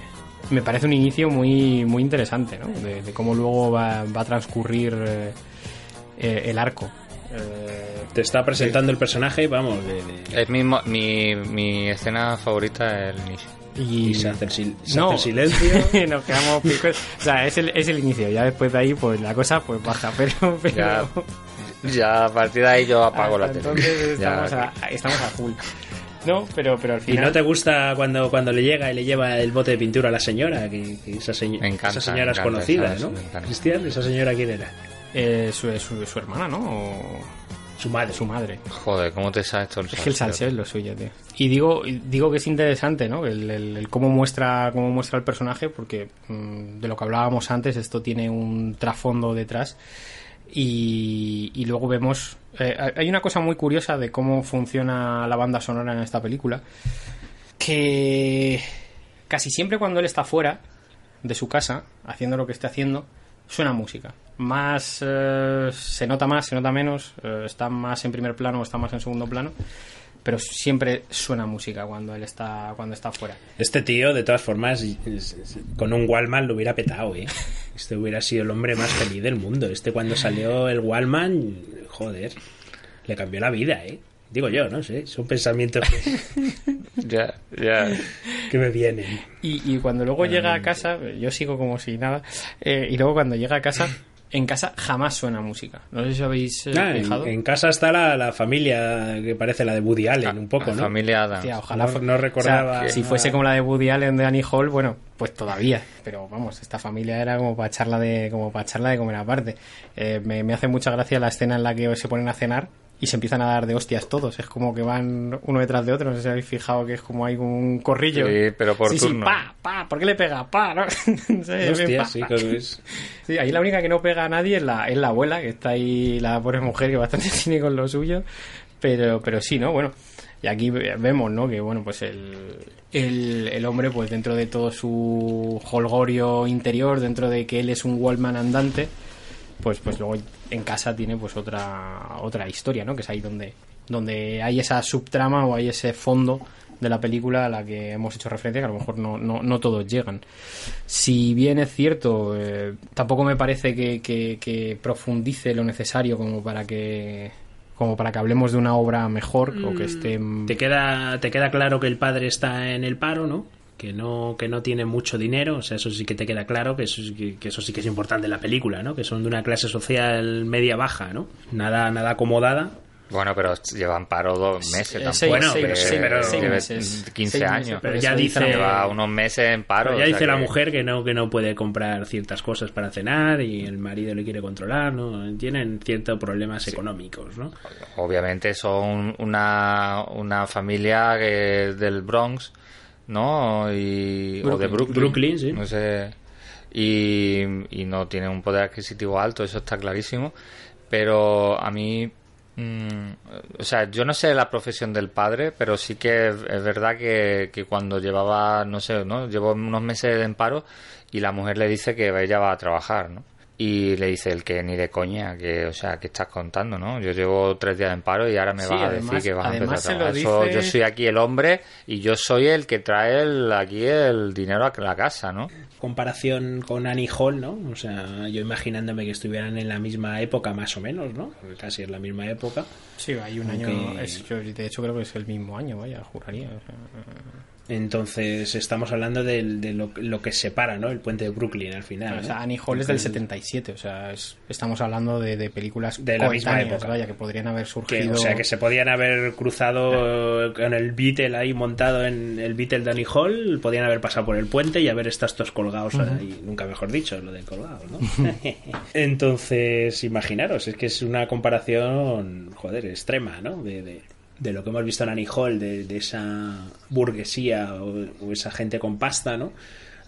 me parece un inicio muy muy interesante no de, de cómo luego va, va a transcurrir eh, eh, el arco. Eh, Te está presentando el personaje, vamos, de, de- Es mi, mo- mi, mi escena favorita es el inicio. Y, y se hace el, sil- se No. hace el silencio. nos quedamos picos. O sea, es el, es el inicio. Ya después de ahí, pues la cosa pues baja. Pero, pero Ya, ya a partir de ahí yo apago hasta la tele. entonces Ya, estamos, a, estamos a full. No, pero, pero al ¿Y final. no te gusta cuando, cuando le llega y le lleva el bote de pintura a la señora? Que, que esa, encanta, esa señora es conocida, esa- ¿no? me encanta. Cristian, ¿esa señora quién era? eh, su, su, su hermana, ¿no? O Su madre. su madre. Joder, ¿cómo te sabes todo el Es que el salseo? salseo es lo suyo, tío. Y digo, y digo que es interesante, ¿no? El, el- el cómo muestra cómo muestra el personaje, porque mm, de lo que hablábamos antes, esto tiene un trasfondo detrás. Y, y luego vemos. eh, hay una cosa muy curiosa de cómo funciona la banda sonora en esta película. Que casi siempre cuando él está fuera de su casa, haciendo lo que esté haciendo, suena música. Más eh, se nota más, se nota menos, eh, está más en primer plano o está más en segundo plano, pero siempre suena música cuando él está cuando está fuera. Este tío, de todas formas, con un Wallman lo hubiera petado, ¿eh? Este hubiera sido el hombre más feliz del mundo. Este cuando salió el Wallman, joder, le cambió la vida, ¿eh? Digo yo, no sé, son pensamientos que, Ya, ya. que me vienen. Y, y cuando luego llega a casa, yo sigo como si nada, eh, y luego cuando llega a casa, en casa jamás suena música. No sé si habéis eh, Ah, en, fijado. en casa está la, la familia que parece la de Woody Allen, un poco, La ¿no? familia Adams. Hostia, ojalá No- no recordaba o sea, si fuese como la de Woody Allen de Annie Hall, bueno, pues todavía. Pero vamos, esta familia era como para echarla de, como para echarla de comer aparte. Eh, me, me hace mucha gracia la escena en la que se ponen a cenar y se empiezan a dar de hostias todos. Es como que van uno detrás de otro. No sé si habéis fijado que es como hay un corrillo. Sí, pero por sí, sí, turno. pa, pa, ¿por qué le pega? Pa, ¿no? No sé, Hostia, pa, sí, pa. es. Sí, ahí la única que no pega a nadie es la, es la abuela, que está ahí, la pobre mujer, que bastante tiene con lo suyo. Pero, pero sí, ¿no? Bueno, y aquí ve- vemos, ¿no? Que, bueno, pues el, el, el hombre, pues dentro de todo su holgorio interior, dentro de que él es un wallman andante, pues, pues luego en casa tiene pues otra, otra historia, ¿no? Que es ahí donde, donde hay esa subtrama o hay ese fondo de la película a la que hemos hecho referencia, que a lo mejor no, no, no todos llegan. Si bien es cierto, eh, tampoco me parece que, que- que profundice lo necesario como para que como para que hablemos de una obra mejor o que esté Te queda, te queda claro que el padre está en el paro, ¿no? Que no, que no tiene mucho dinero, o sea, eso sí que te queda claro, que eso, sí que, que eso sí que es importante en la película, ¿no? Que son de una clase social media baja, ¿no? Nada, nada acomodada. Bueno, pero llevan paro dos meses Eh, tampoco. seis- Bueno, seis- pero- seis- pero- seis lleve meses. 15 Seis años. meses, Pero ya dice- Lleva unos meses en paro. Pero ya o sea dice la que- mujer que no, que no puede comprar ciertas cosas para cenar y el marido le quiere controlar, ¿no? Tienen ciertos problemas económicos, ¿no? Obviamente son una, una familia que- del Bronx, ¿no? Y, o de Brooklyn. Brooklyn. Brooklyn, sí. No sé. Y, y no tienen un poder adquisitivo alto, eso está clarísimo. Pero a mí. mm, o sea, yo no sé la profesión del padre, pero sí que es, es verdad que, que cuando llevaba, no sé, ¿no? Llevó unos meses en paro y la mujer le dice que ella va a trabajar, ¿no? Y le dice el que ni de coña, que, o sea, que estás contando, ¿no? Yo llevo tres días en paro y ahora me Sí, vas a decir que vas a empezar a además se lo trabajar. Dice- yo soy aquí el hombre y yo soy el que trae el- aquí el dinero a la casa, ¿no? comparación con Annie Hall, ¿no? O sea, yo imaginándome que estuvieran en la misma época más o menos, ¿no? Porque casi es la misma época. Sí, hay un año. Es- yo, de hecho, creo que es el mismo año, vaya, juraría. o sea, Entonces estamos hablando del- de, lo, lo que separa, ¿no? El puente de Brooklyn al final. o ¿no? sea, Annie Hall es del 77, o sea, es- estamos hablando de, de películas De la misma época. vaya, que podrían haber Que, surgido. o sea, que se podían haber cruzado eh, con el Beatle ahí montado en el Beatle de Annie Hall, podían haber pasado por el puente y haber estado estos colgados ahí, nunca mejor dicho, lo de colgados, ¿no? Entonces, imaginaros, es que es una comparación, joder, extrema, ¿no? De, de- de lo que hemos visto en Annie Hall, de, de esa burguesía o, o esa gente con pasta, ¿no?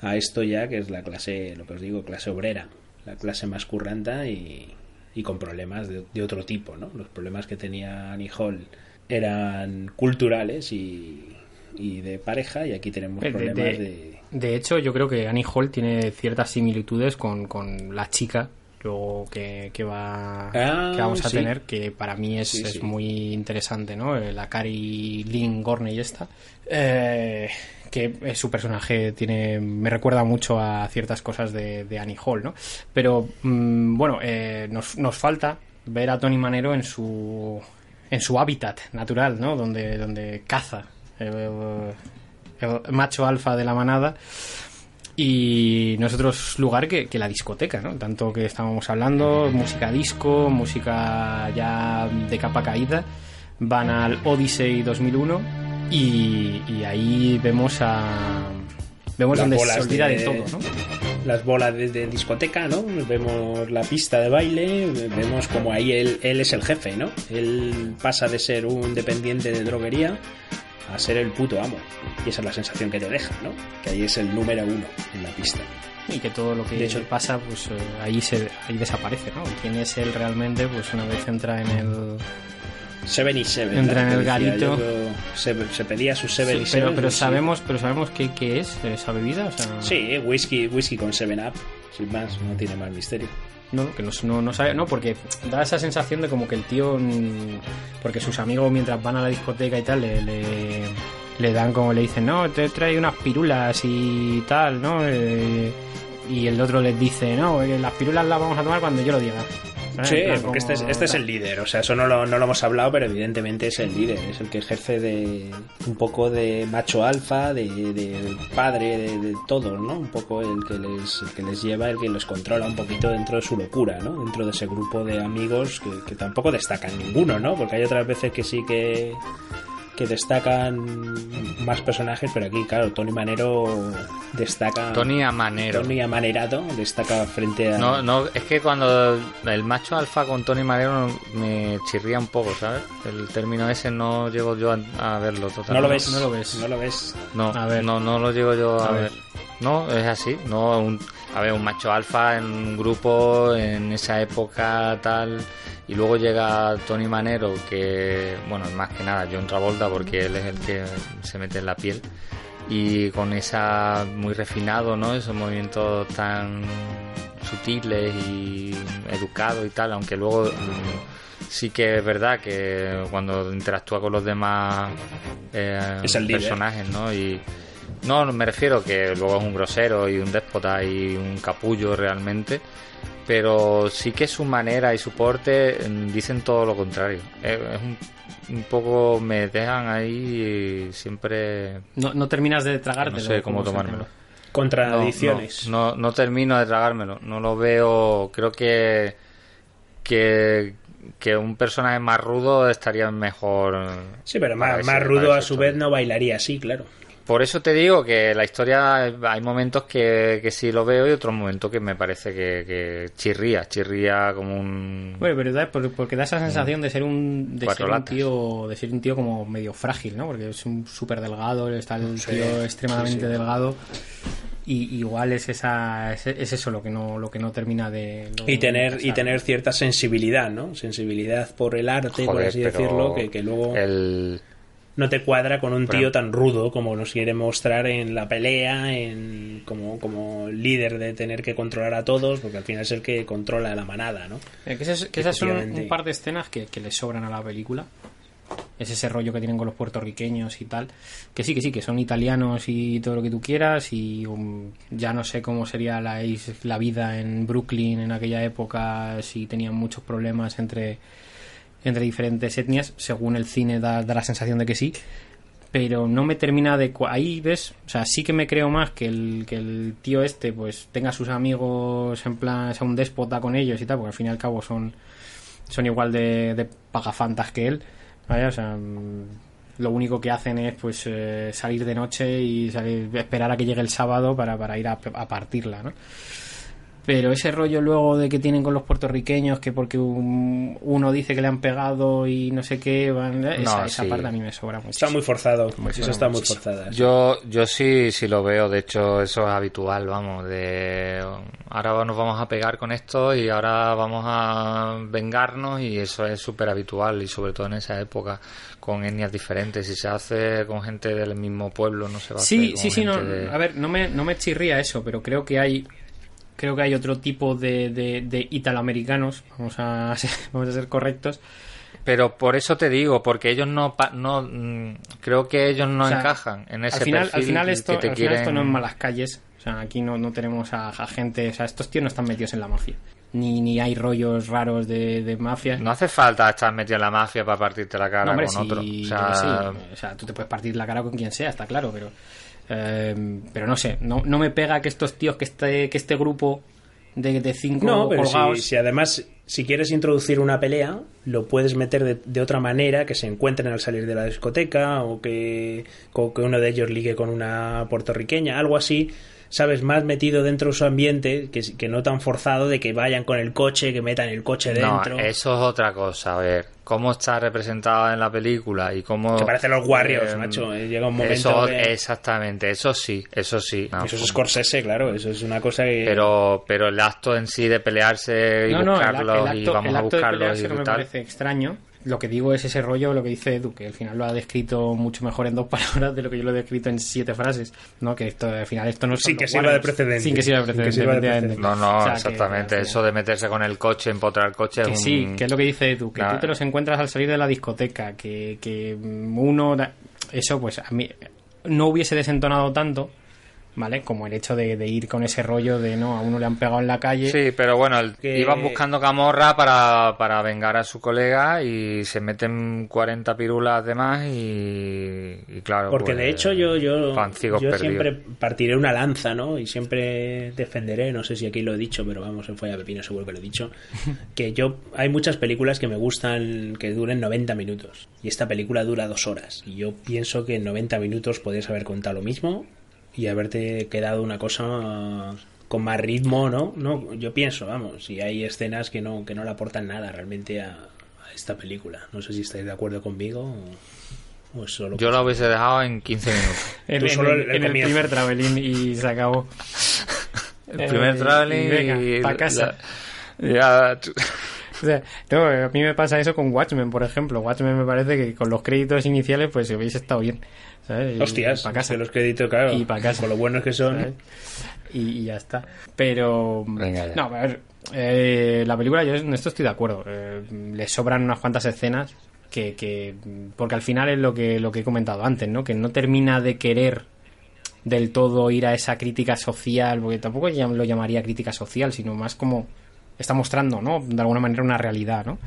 A esto ya que es la clase, lo que os digo, clase obrera, la clase más curranta y, y con problemas de, de otro tipo, ¿no? Los problemas que tenía Annie Hall eran culturales y, y de pareja y aquí tenemos problemas de- de... De hecho, yo creo que Annie Hall tiene ciertas similitudes con, con la chica luego que, que va Ah, que vamos a sí. tener que para mí es, Sí, es sí. muy interesante no Eh, la Cari Lynn Gorney esta eh, que eh, su personaje tiene me recuerda mucho a ciertas cosas de, de Annie Hall no pero mm, bueno eh, nos, nos falta ver a Tony Manero en su en su hábitat natural no donde donde caza eh, el macho alfa de la manada y no es otro lugar que, que la discoteca, ¿no? Tanto que estábamos hablando, música disco, música ya de capa caída, van al Odyssey 2001 y, y ahí vemos a... Vemos Las donde se olvida de, de- todo, ¿no? las bolas de, de discoteca, ¿no? Vemos la pista de baile, vemos como ahí él, él es el jefe, ¿no? Él pasa de ser un dependiente de droguería a ser el puto amo. Y esa es la sensación que te deja, ¿no? Que ahí es el número uno en la pista. Y que todo lo que De hecho- pasa, pues eh, ahí, se, ahí desaparece, ¿no? ¿Quién es él realmente? Pues una vez entra en el... Seven y Seven. Entra en el garito. se, se pedía su Seven Sí, y Seven. pero, pero sí. sabemos, pero sabemos qué, qué es esa bebida, o sea... Sí, whisky, whisky con Seven Up. Sin más, no tiene más misterio. No, que no, no, no sabe, no, porque da esa sensación de como que el tío, mm, porque sus amigos mientras van a la discoteca y tal, le, le, le dan como le dicen, no, te trae unas pirulas y tal, ¿no? Eh, y el otro les dice, no, eh, las pirulas las vamos a tomar cuando yo lo diga. ¿sabes? Sí, plan, porque este es, este es el líder, o sea, eso no lo, no lo hemos hablado, pero evidentemente es el líder, es el que ejerce de un poco de macho alfa, de, de padre, de, de todo, ¿no? Un poco el que, les, el que les lleva, el que los controla un poquito dentro de su locura, ¿no? Dentro de ese grupo de amigos que, que tampoco destacan ninguno, ¿no? Porque hay otras veces que sí que que destacan más personajes, pero aquí, claro, Tony Manero destaca. Tony Amanero. Tony Amanerado destaca frente a. No, no, es que cuando el macho alfa con Tony Manero me chirría un poco, ¿sabes? El término ese no llego yo a, a verlo totalmente. No lo ves. no lo ves. No lo ves. No, A ver. no, no lo llego yo a, A ver. ver. No, es así. No, un, a ver, un macho alfa en un grupo en esa época tal. Y luego llega Tony Manero, que, bueno, más que nada John Travolta, porque él es el que se mete en la piel. Y con esa muy refinado, ¿no? Esos movimientos tan sutiles y educados y tal, aunque luego sí que es verdad que cuando interactúa con los demás eh, Es el líder. personajes, ¿no? Y no, me refiero que luego es un grosero y un déspota y un capullo realmente, pero sí que su manera y su porte mm, dicen todo lo contrario. Es, es un, un poco me dejan ahí siempre No, no terminas de tragártelo. no sé cómo tomármelo. Contradicciones. No, no, no termino de tragármelo. No lo veo. Creo que, que, que un personaje más rudo estaría mejor. Sí, pero más, ese- más rudo a su historia. vez no bailaría así, claro. Por eso te digo que la historia hay momentos que, que sí lo veo y otros momentos que me parece que, que chirría, chirría como un... Bueno, pero da, por- porque da esa sensación de ser un de ser un tío de ser un tío como medio frágil, ¿no? Porque es un súper delgado, está el Sí, tío extremadamente sí, sí. delgado y igual es esa es, es eso lo que no lo que no termina de Y tener, de y tener cierta sensibilidad, ¿no? Sensibilidad por el arte, por así decirlo, que, que luego El... no te cuadra con un tío tan rudo como nos quiere mostrar en la pelea, en como, como líder de tener que controlar a todos, porque al final es el que controla la manada, ¿no? Eh, que esas, que esas son un par de escenas que, que le sobran a la película. Es ese rollo que tienen con los puertorriqueños y tal. Que sí, que sí, que son italianos y todo lo que tú quieras. Y um, ya no sé cómo sería la, la vida en Brooklyn en aquella época, si tenían muchos problemas entre, entre diferentes etnias. Según el cine da, da la sensación de que sí. Pero no me termina de... Ahí ves, o sea, sí que me creo más que el, que el tío este pues tenga sus amigos en plan, sea un déspota con ellos y tal, porque al fin y al cabo son son igual de, de pagafantas que él. ¿vale? O sea, mm, lo único que hacen es pues eh, salir de noche y salir, esperar a que llegue el sábado para, para ir a, a partirla, ¿no? Pero ese rollo luego de que tienen con los puertorriqueños, que porque un- uno dice que le han pegado y no sé qué, van- esa, No, esa sí. parte a mí me sobra mucho. Está muy forzado, Muy eso forzado, está muy forzada. Yo, yo sí, sí lo veo, de hecho eso es habitual, vamos, de ahora nos vamos a pegar con esto y ahora vamos a vengarnos y eso es súper habitual y sobre todo en esa época con etnias diferentes, si se hace con gente del mismo pueblo no se va a hacer Sí, con sí, sí, no, de- a ver, no me, no me chirría eso, pero creo que hay creo que hay otro tipo de, de, de italoamericanos, vamos a, ser, vamos a ser correctos, Pero por eso te digo, porque ellos no, no mm, creo que ellos no O sea, encajan en ese al final, perfil al final esto, que te al final esto no es malas calles. O sea, aquí no, no tenemos a, a gente. O sea, estos tíos no están metidos en la mafia. Ni, ni hay rollos raros de, de mafia. No hace falta estar metido en la mafia para partirte la cara No, hombre, con sí, otro. O sea, sí. O sea, tú te puedes partir la cara con quien sea, está claro, pero. Eh, pero no sé, no, no me pega que estos tíos, que este, que este grupo de, de cinco No, pero colgados. si, si además, si quieres introducir una pelea, lo puedes meter de, de otra manera, que se encuentren al salir de la discoteca, o que, o que uno de ellos ligue con una puertorriqueña, algo así, sabes, más metido dentro de su ambiente, que, que no tan forzado de que vayan con el coche, que metan el coche dentro. No, eso es otra cosa. A ver, cómo está representada en la película y cómo. Que parecen los Warriors, eh, macho. eh, Llega un momento Eso, que- exactamente, eso sí, eso sí. No, Eso es Scorsese, claro, eso es una cosa que... pero, pero el acto en sí de pelearse y no, no, el, buscarlos el y acto, vamos el a acto de buscarlos pelearse y no me parece extraño. Lo que digo es ese rollo, lo que dice Edu, que al final lo ha descrito mucho mejor en dos palabras de lo que yo lo he descrito en siete frases. ¿no? Que esto, al final esto no son Sin que sirva de precedente. Sin que sirva de precedente. sirva de. No, no, O sea, que, exactamente. Eso de meterse con el coche, empotrar el coche Que es sí, que es lo que dice Edu, que Nah. tú te los encuentras al salir de la discoteca, que, que uno... da- Eso, pues a mí no hubiese desentonado tanto ¿vale? Como el hecho de, de ir con ese rollo de, no, a uno le han pegado en la calle. Sí, pero bueno, el- Que- iban buscando camorra para, para vengar a su colega y se meten 40 pirulas de más y, y claro. Porque pues, de hecho yo, yo, ciegos yo siempre partiré una lanza, ¿no? Y siempre defenderé, no sé si aquí lo he dicho, pero vamos, en Folla Pepino seguro que lo he dicho, que yo hay muchas películas que me gustan que duren 90 minutos. Y esta película dura dos horas. Y yo pienso que en 90 minutos podrías haber contado lo mismo y haberte quedado una cosa con más ritmo, ¿no? No, yo pienso, vamos, y hay escenas que no, que no le aportan nada realmente a, a esta película. No sé si estáis de acuerdo conmigo o, o es solo Yo la hubiese dejado en 15 minutos. En, solo el, el en el comienzo. primer traveling y se acabó. El primer Eh, traveling y venga, y pa' casa. la- ya, O sea, no, a mí me pasa eso con Watchmen, por ejemplo. Watchmen me parece que con los créditos iniciales pues hubiese estado bien. ¿sabes? Y- Hostias, y pa' casa. los créditos, claro, Y pa' casa. con lo buenos que son. Y, y ya está. Pero. Venga ya. No, a ver. eh, la película, yo en esto estoy de acuerdo. Eh, le sobran unas cuantas escenas que, que. Porque al final es lo que, lo que he comentado antes, ¿no? Que no termina de querer del todo ir a esa crítica social, porque tampoco ya lo llamaría crítica social, sino más como está mostrando, ¿no? De alguna manera una realidad, ¿no?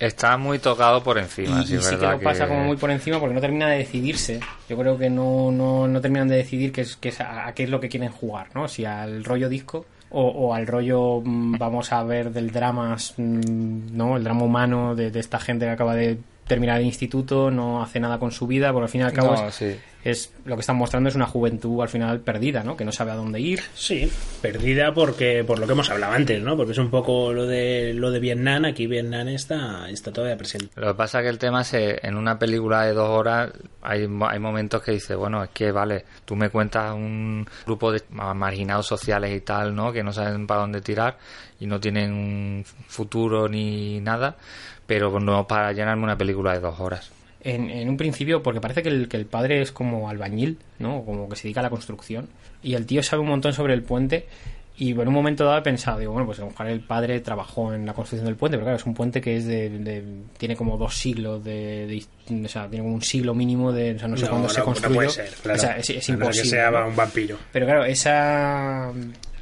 está muy tocado por encima. y, sí, y sí que lo pasa como muy por encima porque no termina de decidirse. Yo creo que no, no, no terminan de decidir qué es, qué es a, a qué es lo que quieren jugar, ¿no? Si al rollo disco o, o al rollo mm, vamos a ver del drama, mm, ¿no? El drama humano de, de esta gente que acaba de terminar el instituto, no hace nada con su vida, porque al fin y al cabo No, es, sí. Es- lo que están mostrando es una juventud al final perdida, ¿no? Que no sabe a dónde ir. Sí, perdida porque por lo que hemos hablado antes, ¿no? Porque es un poco lo de lo de Vietnam, aquí Vietnam está, está todavía presente. Lo que pasa es que el tema es eh, en una película de dos horas hay, mo- hay momentos que dices, bueno, es que vale, tú me cuentas un grupo de ma- marginados sociales y tal, ¿no? Que no saben para dónde tirar y no tienen un futuro ni nada, pero no para llenarme una película de dos horas. En, en un principio, porque parece que el, que el padre es como albañil, ¿no? Como que se dedica a la construcción. Y el tío sabe un montón sobre el puente. Y en un momento dado he pensado, digo, bueno, pues a lo mejor el padre trabajó en la construcción del puente, pero claro, es un puente que es de, de- tiene como dos siglos de, de- o sea, tiene como un siglo mínimo de, o sea, no sé cuándo se construyó. puede ser, claro. O sea, es, es imposible. que sea ¿no? un vampiro. Pero claro, esa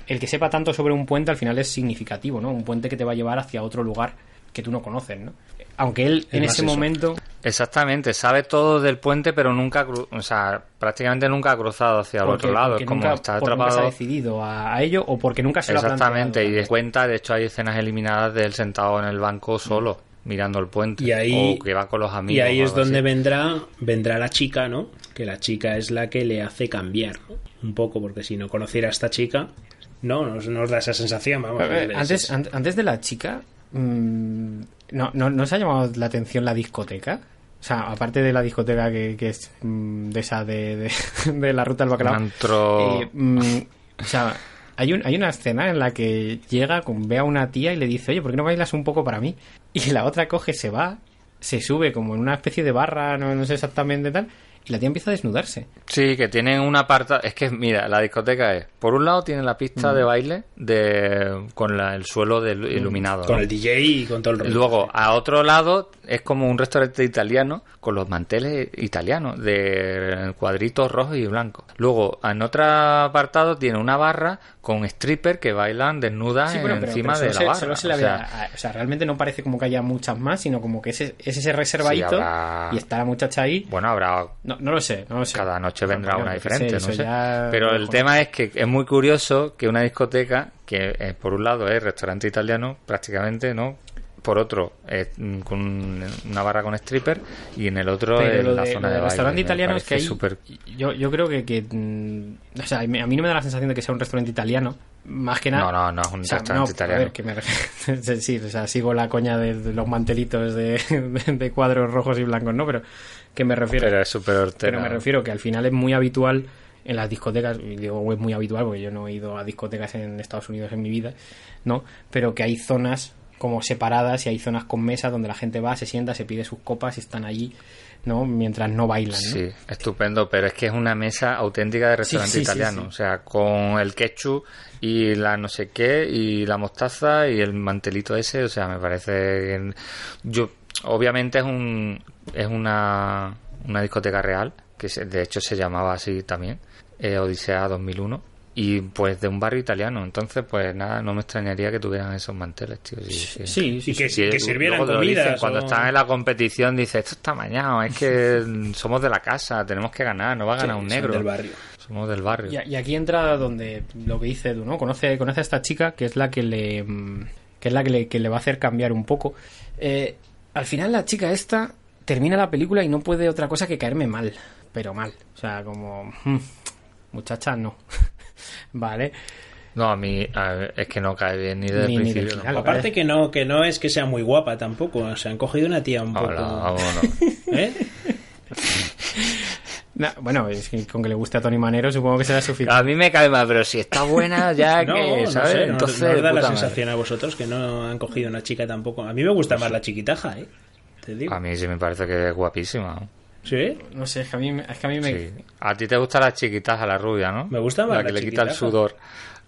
el que sepa tanto sobre un puente al final es significativo, ¿no? Un puente que te va a llevar hacia otro lugar que tú no conoces, ¿no? Aunque él en ese eso. momento Exactamente, sabe todo del puente, pero nunca, cru- o sea, prácticamente nunca ha cruzado hacia el porque- otro lado. Es como nunca, está porque nunca se ha atrapado. decidido a, a ello o porque nunca se lo ha Exactamente, y de cuenta, de hecho hay escenas eliminadas de él sentado en el banco solo, mirando el puente. Y ahí- o que va con los amigos. Y ahí es donde así. vendrá vendrá la chica, ¿no? Que la chica es la que le hace cambiar ¿no? un poco, porque si no conociera a esta chica, no, nos, nos da esa sensación, vamos. A ver, es- antes, es- an- antes de la chica, ¿no, no, ¿no os ha llamado la atención la discoteca? O sea, aparte de la discoteca que, que es mm, de esa de, de, de la ruta del bacalao. Antro- eh, mm, o sea, hay, un, hay una escena en la que llega, con, ve a una tía y le dice, oye, ¿por qué no bailas un poco para mí? Y la otra coge, se va, se sube como en una especie de barra, no, no sé exactamente tal, y la tía empieza a desnudarse. Sí, que tienen una parte. Es que, mira, la discoteca es. Por un lado, tiene la pista de baile de con la- el suelo del iluminado. con ¿no? el DJ y con todo el rollo. Luego, a otro lado, es como un restaurante italiano con los manteles italianos de cuadritos rojos y blancos. Luego, en otro apartado, tiene una barra con stripper que bailan desnudas Sí, bueno, pero, encima pero de la barra. solo se la o sea, o realmente no parece como que haya muchas más, sino como que ese, es ese reservadito Sí, habrá- y está la muchacha ahí. bueno, habrá No, no lo sé, no lo sé. cada noche vendrá una diferente, sé, no sé. Pero el tema es que es muy curioso que una discoteca, que eh, por un lado es restaurante italiano, prácticamente, ¿no? Por otro, mm, con una barra con stripper y en el otro Pero es lo la de, zona lo de baile. restaurante italiano es que hay, yo, yo creo que, que, mm, o sea, a mí no me da la sensación de que sea un restaurante italiano, más que nada. No, no, no es un o sea, restaurante no, italiano. A ver, que me sí, o sea, sigo la coña de, de los mantelitos de, de- de cuadros rojos y blancos, ¿no? Pero que me refiero. Pero es súper. Pero me refiero que al final es muy habitual en las discotecas, y digo es muy habitual porque yo no he ido a discotecas en Estados Unidos en mi vida, ¿no? Pero que hay zonas como separadas y hay zonas con mesas donde la gente va, se sienta, se pide sus copas y están allí, ¿no? Mientras no bailan, ¿no? Sí, estupendo, pero es que es una mesa auténtica de restaurante Sí, sí, sí, italiano, sí. o sea, con el ketchup y la no sé qué y la mostaza y el mantelito ese, o sea, me parece yo obviamente es un es una una discoteca real, que se- de hecho se llamaba así también. eh, Odisea 2001. Y pues de un barrio italiano. Entonces, pues nada, no me extrañaría que tuvieran esos manteles, tío. Sí, sí. Sí, sí, Y que, sirvieran lo dicen, comidas. cuando están en la competición, dice esto está mañado, es que somos de la casa, tenemos que ganar, no va a ganar un negro. del barrio. Somos del barrio. Y, y aquí entra donde lo que dice Edu, ¿no? Conoce, conoce a esta chica que es la que le que es la que le, que le va a hacer cambiar un poco. Eh, al final la chica esta termina la película y no puede otra cosa que caerme mal, pero mal. O sea, como mm, muchacha no. Vale. No, a mí a es que no cae bien ni desde Ni- el ni del principio. final. ¿no? Aparte que no, que no es que sea muy guapa tampoco. O sea, han cogido una tía un poco. Hola, vámonos. ¿Eh? Na- bueno, es que con que le guste a Tony Manero supongo que será suficiente. A mí me cae mal, pero si está buena ya No, que, no ¿sabes? sé, no- Entonces, no os da la puta madre. sensación a vosotros que no han cogido una chica tampoco. A mí me gusta más la chiquitaja, ¿eh? Te digo. A mí sí me parece que es guapísima. ¿Sí? No sé, es que a mí, me- es que a mí me... Sí. A ti te gusta la chiquitaja, la rubia, ¿no? Me gusta más La la que le quita el sudor.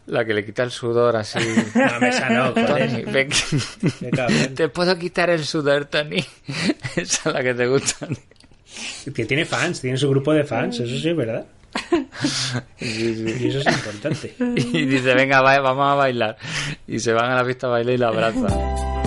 La que le quita el sudor así. No, mesa no, Tony, ven-. Te puedo quitar el sudor, Tony. Esa es la que te gusta. Que tiene fans, tiene su grupo de fans, eso sí es verdad. Y eso es importante. Y dice, venga, va- vamos a bailar. Y se van a la pista a bailar y la abraza.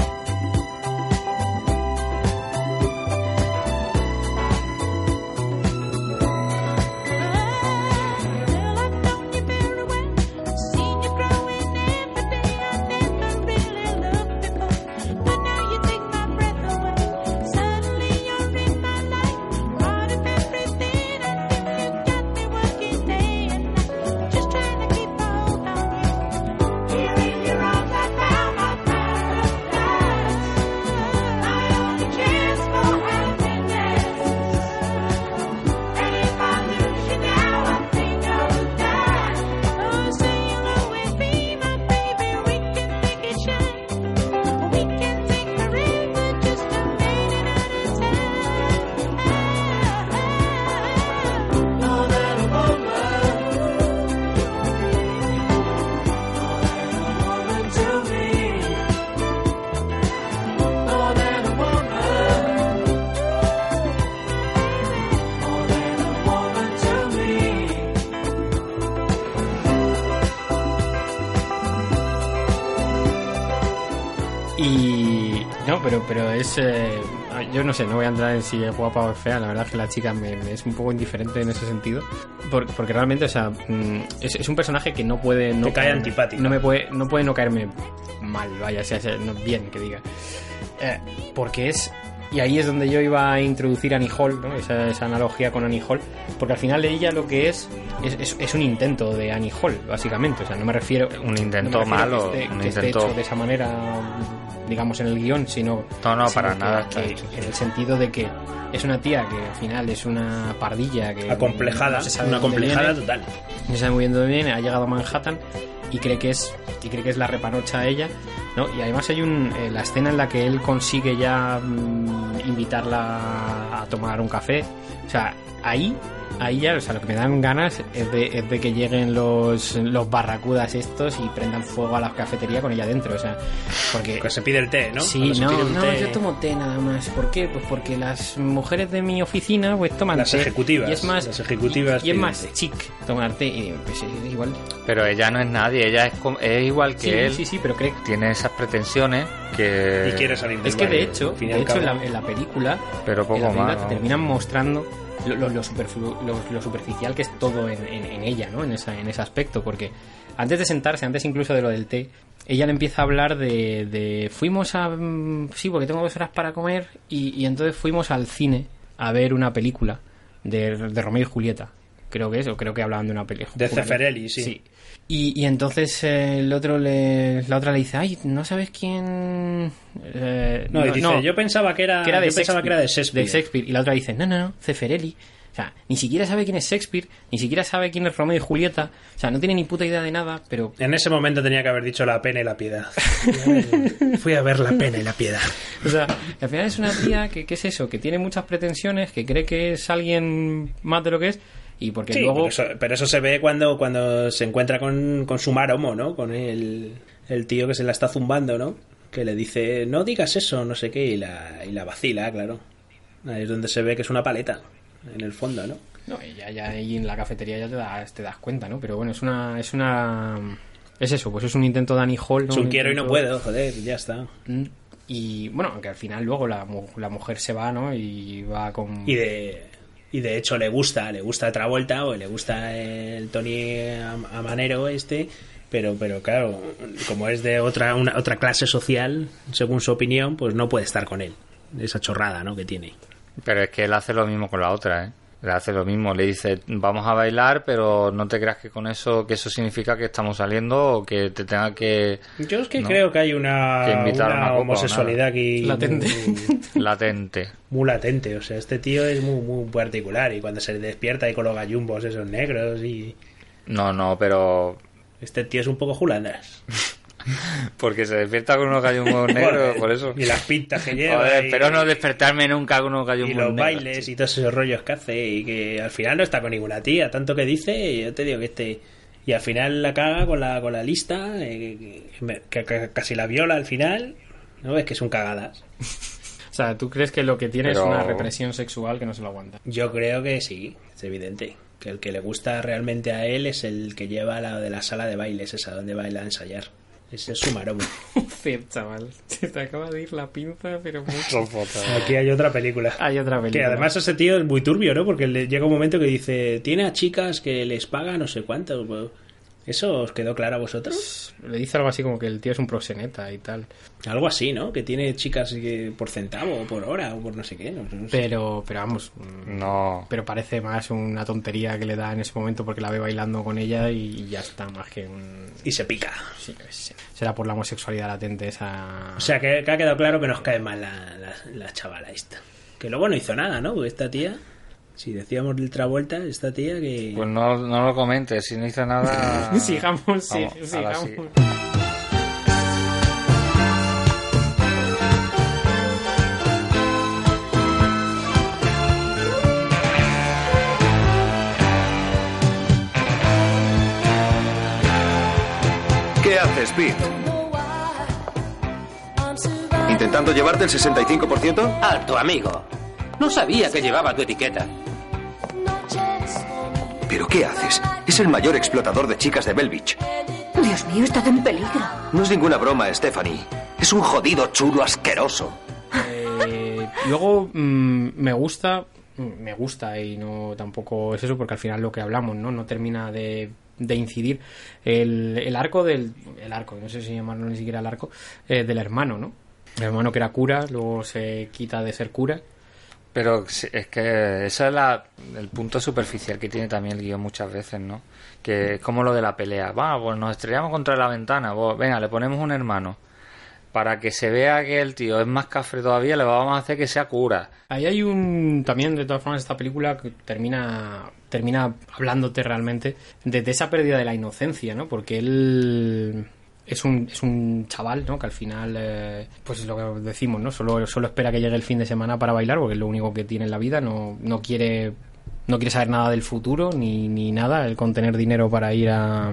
Sé, no voy a entrar en si es guapa o es fea, la verdad es que la chica me, me es un poco indiferente en ese sentido, Por- porque realmente, o sea, mm, es, es un personaje que no puede no Te cae caerme- antipático. No me puede no puede no caerme mal, vaya, sea, sea, no, bien que diga. Eh, porque es y ahí es donde yo iba a introducir a Annie Hall, ¿no? esa, esa analogía con Annie Hall, porque al final de ella lo que es es, es- es un intento de Annie Hall, básicamente. O sea, no me refiero. Un intento no malo, Que esté, un que esté intento- hecho de esa manera, digamos, en el guion, sino. No, no, sino para que- nada que- hecho. En el sentido de que es una tía que al final es una pardilla que. Acomplejada, no se sabe una complejada viene, total. no sabe muy bien de dónde viene, ha llegado a Manhattan y cree que es y cree que es la repanocha a ella, ¿no? Y además hay un eh, la escena en la que él consigue ya mm, invitarla a tomar un café, o sea, ahí ahí ya, o sea, lo que me dan ganas es de, es de que lleguen los, los barracudas estos y prendan fuego a la cafetería con ella dentro, o sea, porque Que se pide el té, ¿no? Sí, no, no, té. yo tomo té nada más. ¿Por qué? Pues porque las mujeres de mi oficina pues toman Las té. ejecutivas, Y es más, las ejecutivas y, y es más té. chic tomar té. Y pues es igual. Pero ella no es nadie, ella es, com- es igual que Sí, él. sí, sí, pero cree Tiene esas pretensiones que... Y quiere salir del Es que de hecho, de hecho en, la, en la película, Pero en poco película más. te terminan mostrando lo, lo- lo superflu- lo- lo superficial que es todo en, en- en ella, ¿no? En, esa, en ese aspecto, porque antes de sentarse, antes incluso de lo del té, ella le empieza a hablar de, de fuimos a... mm, Sí, porque tengo dos horas para comer y, y entonces fuimos al cine a ver una película de, de Romeo y Julieta. Creo que es, o creo que hablaban de una película. De Zeffirelli, sí. Y, y entonces eh, el otro le, la otra le dice, ay, ¿no sabes quién...? Eh, No, y dice, yo pensaba que era, que era de yo pensaba que era de Shakespeare. de Shakespeare. Y la otra dice, no, no, no, Ceferelli. O sea, ni siquiera sabe quién es Shakespeare, ni siquiera sabe quién es Romeo y Julieta. O sea, no tiene ni puta idea de nada, pero... En ese momento tenía que haber dicho la pena y la piedad. Fui a ver la pena y la piedad. O sea, al final es una tía que, ¿qué es eso? Que tiene muchas pretensiones, que cree que es alguien más de lo que es, y porque Sí, luego... pero, eso, pero eso se ve cuando, cuando se encuentra con, con su maromo, ¿no? Con el, el tío que se la está zumbando, ¿no? Que le dice, no digas eso, no sé qué, y la, y la vacila, claro. Ahí es donde se ve que es una paleta. en el fondo, ¿no? No, y ya, ya ahí en la cafetería ya te das, te das cuenta, ¿no? Pero bueno, es una, es una, es eso, pues es un intento de Annie Hall, ¿no? Es un quiero y no puedo, joder, ya está. Mm, Y bueno, aunque al final luego la, la mujer se va, ¿no? Y va con... Y de, y de hecho le gusta, le gusta Travolta o le gusta el Tony Am- Amanero este, pero, pero claro, como es de otra, una, otra clase social, según su opinión, pues no puede estar con él. Esa chorrada, ¿no? Que tiene. Pero es que él hace lo mismo con la otra, ¿eh? Le hace lo mismo, le dice, vamos a bailar, pero no te creas que con eso, que eso significa que estamos saliendo o que te tenga que... Yo es que No. creo que hay una, Que invitar a una una copa o homosexualidad aquí Latente. Muy, latente. muy latente. O sea, este tío es muy, muy particular y cuando se despierta y con los gallumbos esos negros y... No, no, pero... Este tío es un poco julandas. Porque se despierta con unos gallumbos negros, por eso. Y las pintas que lleva. Joder, y- espero no despertarme nunca con unos gallumbos y los negros. bailes y todos esos rollos que hace y que al final no está con ninguna tía tanto que dice yo te digo que este y al final la caga con la con la lista eh, que, que- que casi la viola al final no es que son cagadas O sea, ¿tú crees que lo que tiene es Pero- una represión sexual que no se lo aguanta? yo creo que sí es evidente que el que le gusta realmente a él es el que lleva la de la sala de bailes esa donde baila a ensayar es su maromo Sí, chaval. Se te acaba de ir la pinza, pero mucho. aquí hay otra película Hay otra película. Que además ese tío es muy turbio, ¿no? Porque le llega un momento que dice, tiene a chicas que les paga no sé cuánto. Pues, ¿Eso os quedó claro a vosotros? Le dice algo así como que el tío es un proxeneta y tal. Algo así, ¿no? Que tiene chicas que por centavo o por hora o por no sé qué. No, no sé. Pero, pero vamos. mm, No. Pero parece más una tontería que le da en ese momento porque la ve bailando con ella y ya está, más que un. Y se pica. Sí, sé. Será por la homosexualidad latente esa. O sea, que, que ha quedado claro que nos cae mal la, la, la chavala esta. Que luego no hizo nada, ¿no? Porque esta tía, si decíamos del Travolta, esta tía que... Pues no, no lo comentes, si no hice nada... sigamos, sí, Vamos, sigamos. sí. ¿Qué haces, Pete? ¿Intentando llevarte el 65%? Alto, amigo. No sabía que llevaba tu etiqueta. ¿Pero qué haces? Es el mayor explotador de chicas de Belvich. Dios mío, estás en peligro. No es ninguna broma, Stephanie. Es un jodido chulo asqueroso. Eh, luego mm, me gusta, me gusta y no tampoco es eso porque al final lo que hablamos, ¿no? No termina de, de incidir el, el arco del, el arco, no sé si llamarlo ni siquiera el arco, eh, del hermano, ¿no? El hermano que era cura, luego se quita de ser cura. Pero es que ese es la- el punto superficial que tiene también el guion muchas veces, ¿no? Que es como lo de la pelea. Va, pues nos estrellamos contra la ventana. pues, venga, le ponemos un hermano. Para que se vea que el tío es más cafre todavía, le vamos a hacer que sea cura. Ahí hay un también de todas formas esta película que termina termina hablándote realmente de esa pérdida de la inocencia, ¿no? Porque él es un, es un chaval, ¿no? Que al final, eh, pues es lo que decimos, ¿no? Solo, solo espera que llegue el fin de semana para bailar, porque es lo único que tiene en la vida, no, no quiere no quiere saber nada del futuro ni, ni nada, el con tener dinero para ir a,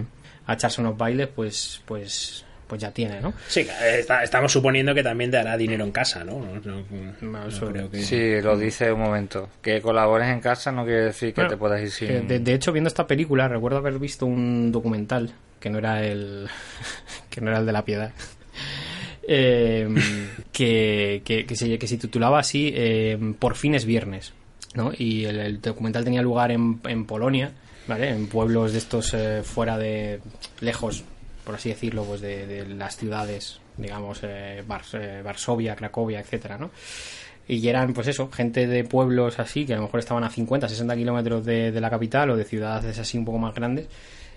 a echarse unos bailes, pues, pues, pues ya tiene, ¿no? Sí, está- estamos suponiendo que también te hará dinero en casa, ¿no? No- no- no creo que... Sí, lo dice un momento. Que colabores en casa no quiere decir que Bueno, te puedas ir sin... de, de hecho, viendo esta película, recuerdo haber visto un documental que no era el que no era el de la piedad. eh, que, que, que se, que se titulaba así eh, Por fin es viernes. ¿no? Y el, el documental tenía lugar en, en Polonia, ¿vale? en pueblos de estos eh, fuera de. lejos, por así decirlo, pues de, de las ciudades, digamos, eh, eh, Varsovia, Cracovia, etcétera, ¿no? Y eran, pues eso, gente de pueblos así, que a lo mejor estaban a 50, 60 kilómetros de, de la capital o de ciudades así un poco más grandes,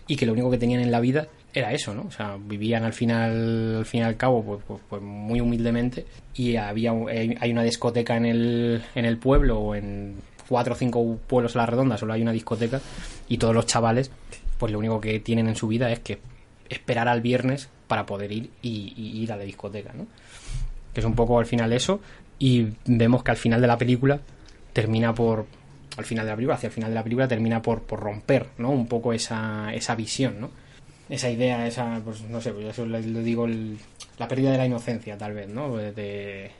y que lo único que tenían en la vida era eso, ¿no? O sea, vivían al final, al fin y al cabo, pues, pues, pues muy humildemente, y había hay una discoteca en el, en el pueblo, o en cuatro o cinco pueblos a la redonda, solo hay una discoteca, y todos los chavales, pues lo único que tienen en su vida es que esperar al viernes para poder ir y, ir a la discoteca, ¿no? que es un poco al final eso, y vemos que al final de la película termina por, al final de la película, hacia el final de la película termina por, por romper, ¿no? Un poco esa, esa visión, ¿no? Esa idea, esa, pues no sé, pues eso le, le digo, el- la pérdida de la inocencia tal vez, ¿no? De,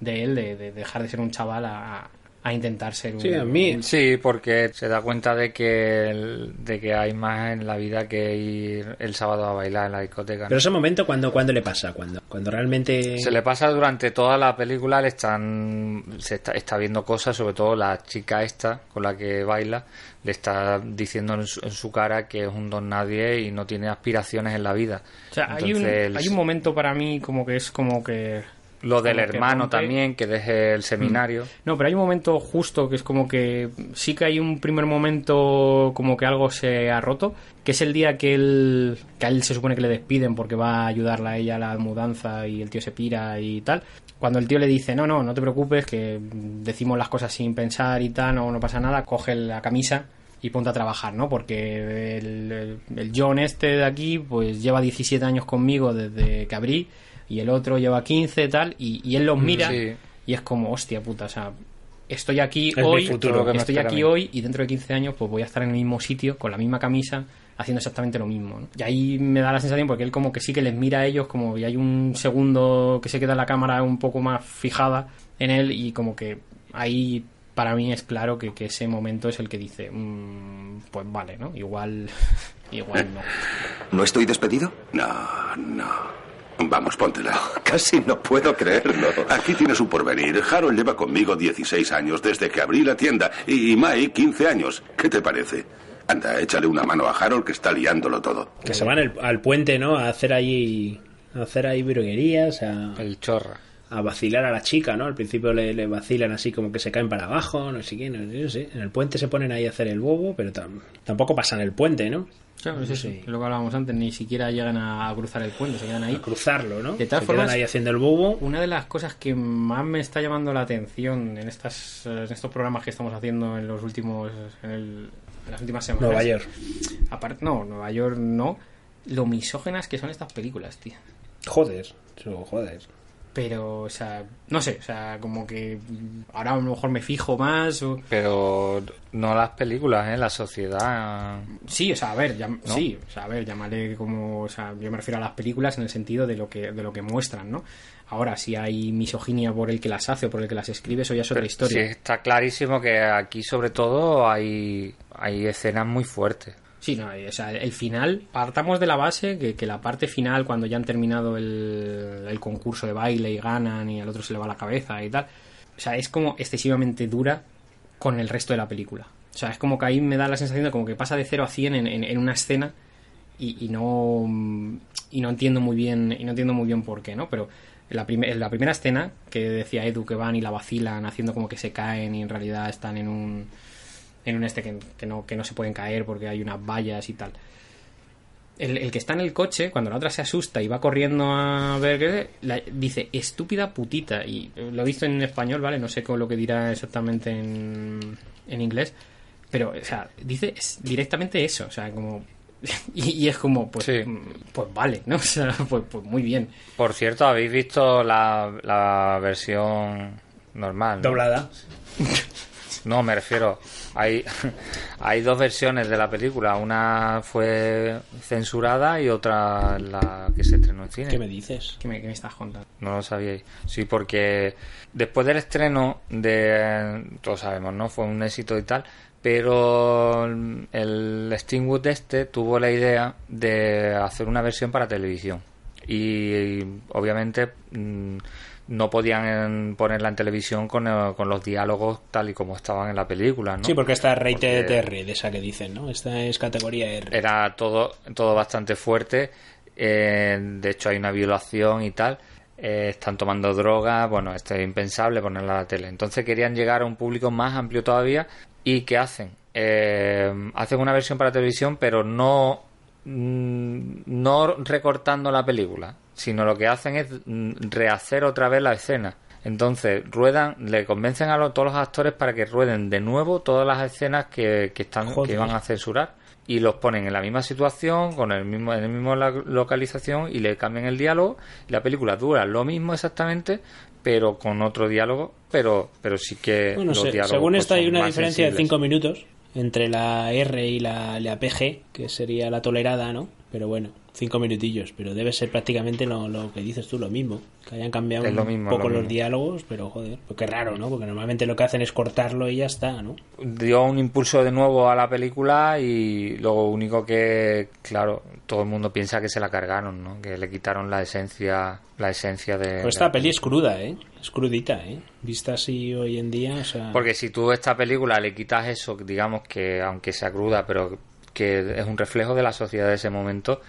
de él, de, de dejar de ser un chaval a, a intentar ser un... Sí, a mí- Sí, porque se da cuenta de que, el- de que hay más en la vida que ir el sábado a bailar en la discoteca. ¿no? Pero ese momento, cuando cuando le pasa? Cuando, cuando realmente... Se le pasa durante toda la película, le están, se está, está viendo cosas, sobre todo la chica esta con la que baila, le está diciendo en su, en su cara que es un don nadie y no tiene aspiraciones en la vida. O sea, hay un, hay un momento para mí como que es como que... Lo del hermano rompe. también, que deje el seminario. No, pero hay un momento justo que es como que sí que hay un primer momento como que algo se ha roto, que es el día que él, que a él se supone que le despiden porque va a ayudarla a ella a la mudanza y el tío se pira y tal. Cuando el tío le dice, no, no, no te preocupes, que decimos las cosas sin pensar y tal, no, no pasa nada, coge la camisa y ponte a trabajar, ¿no? Porque el, el- el John este de aquí, pues lleva 17 años conmigo desde que abrí y el otro lleva 15 tal, y, y él los mira sí. y es como, hostia puta, o sea, estoy aquí Es hoy, futuro estoy aquí hoy y dentro de 15 años pues voy a estar en el mismo sitio, con la misma camisa, haciendo exactamente lo mismo. ¿no? Y ahí me da la sensación porque él como que sí que les mira a ellos como y hay un segundo que se queda la cámara un poco más fijada en él y como que ahí para mí es claro que, que ese momento es el que dice, "Mm, pues vale, ¿no? Igual, igual no. ¿No estoy despedido? No, no. Vamos, póntela. Casi no puedo creerlo. Aquí tienes un porvenir. Harold lleva conmigo 16 años desde que abrí la tienda y Mike 15 años. ¿Qué te parece? Anda, échale una mano a Harold que está liándolo todo. Que se van al, al puente, ¿no? A hacer ahí... A hacer ahí a... El chorra. a vacilar a la chica, ¿no? Al principio le, le vacilan así como que se caen para abajo, no sé qué, no, no sé. En el puente se ponen ahí a hacer el bobo, pero tam- tampoco pasan el puente, ¿no? Eso, es lo que hablábamos antes, ni siquiera llegan a cruzar el puente, se quedan ahí. A cruzarlo, ¿no? De todas se formas, quedan ahí haciendo el bobo. Una de las cosas que más me está llamando la atención en estas en estos programas que estamos haciendo en los últimos en, el- en las últimas semanas. Nueva York. Aparte, no, Nueva York no. Lo misógenas que son estas películas, tío. Joder, joder. Pero, o sea, no sé, o sea, como que ahora a lo mejor me fijo más o... Pero no las películas, ¿eh? La sociedad. Sí, o sea, a ver, llam- sí, o sea, a ver, llámale como, o sea, yo me refiero a las películas en el sentido de lo que de lo que muestran, ¿no? Ahora, si hay misoginia por el que las hace o por el que las escribe, eso ya es otra Sí, historia. está clarísimo que aquí, sobre todo, hay, hay escenas muy fuertes. Sí, no, o sea, el final, partamos de la base que, que la parte final, cuando ya han terminado el, el concurso de baile y ganan y al otro se le va la cabeza y tal, o sea, es como excesivamente dura con el resto de la película. O sea, es como que ahí me da la sensación de como que pasa de 0 a 100 en, en- una escena y, y no y no entiendo muy bien y no entiendo muy bien por qué, ¿no? Pero la, prime- la primera escena que decía Edu que van y la vacilan haciendo como que se caen y en realidad están en un en un este que, que no, que no se pueden caer porque hay unas vallas y tal. El, el que está en el coche, cuando la otra se asusta y va corriendo a ver qué la- dice estúpida putita. Y eh, lo he visto en español, ¿vale? No sé con lo que dirá exactamente en, en inglés. Pero, o sea, dice directamente eso. O sea, como. Y, y es como, pues, Sí. mm, pues vale, ¿no? O sea, pues, pues muy bien. Por cierto, ¿habéis visto la, la versión normal? ¿no? Doblada. No, me refiero. Hay, hay dos versiones de la película. Una fue censurada y otra la que se estrenó en cine. ¿Qué me dices? ¿Qué me, qué me estás contando? No lo sabíais. Sí, porque después del estreno de... Todos sabemos, ¿no? Fue un éxito y tal. Pero el Stingwood este tuvo la idea de hacer una versión para televisión. Y, obviamente mm, no podían ponerla en televisión con, eh, con los diálogos tal y como estaban en la película, ¿no? Sí, porque está rated Porque- R, de esa que dicen, ¿no? Esta es categoría R. era todo, todo bastante fuerte. eh, de hecho, hay una violación y tal. eh, están tomando droga. Bueno, esto es impensable ponerla a la tele. Entonces querían llegar a un público más amplio todavía. ¿Y qué hacen? Eh, hacen una versión para televisión, pero no, no recortando la película, sino lo que hacen es mm, rehacer otra vez la escena. Entonces, ruedan, le convencen a todos los actores para que rueden de nuevo todas las escenas que, que están, Joder. que van a censurar y los ponen en la misma situación, con el mismo, en la misma localización y le cambian el diálogo. Y la película dura lo mismo exactamente, pero con otro diálogo, pero, pero sí que Bueno, los se- diálogos según pues, esto hay una diferencia de sensibles. 5 minutos entre la R y la, la PG, que sería la tolerada, ¿no? Pero bueno, cinco minutillos, pero debe ser prácticamente lo, lo que dices tú, lo mismo. Que hayan cambiado lo un mismo, poco lo los mismo. diálogos, pero joder, pues qué raro, ¿no? Porque normalmente lo que hacen es cortarlo y ya está, ¿no? dio un impulso de nuevo a la película y lo único que, claro, todo el mundo piensa que se la cargaron, ¿no? Que le quitaron la esencia, la esencia de... Pues esta de- peli es cruda, ¿eh? Es crudita, ¿eh? Vista así hoy en día, o sea... Porque si tú a esta película le quitas eso, digamos que aunque sea cruda, pero que es un reflejo de la sociedad de ese momento,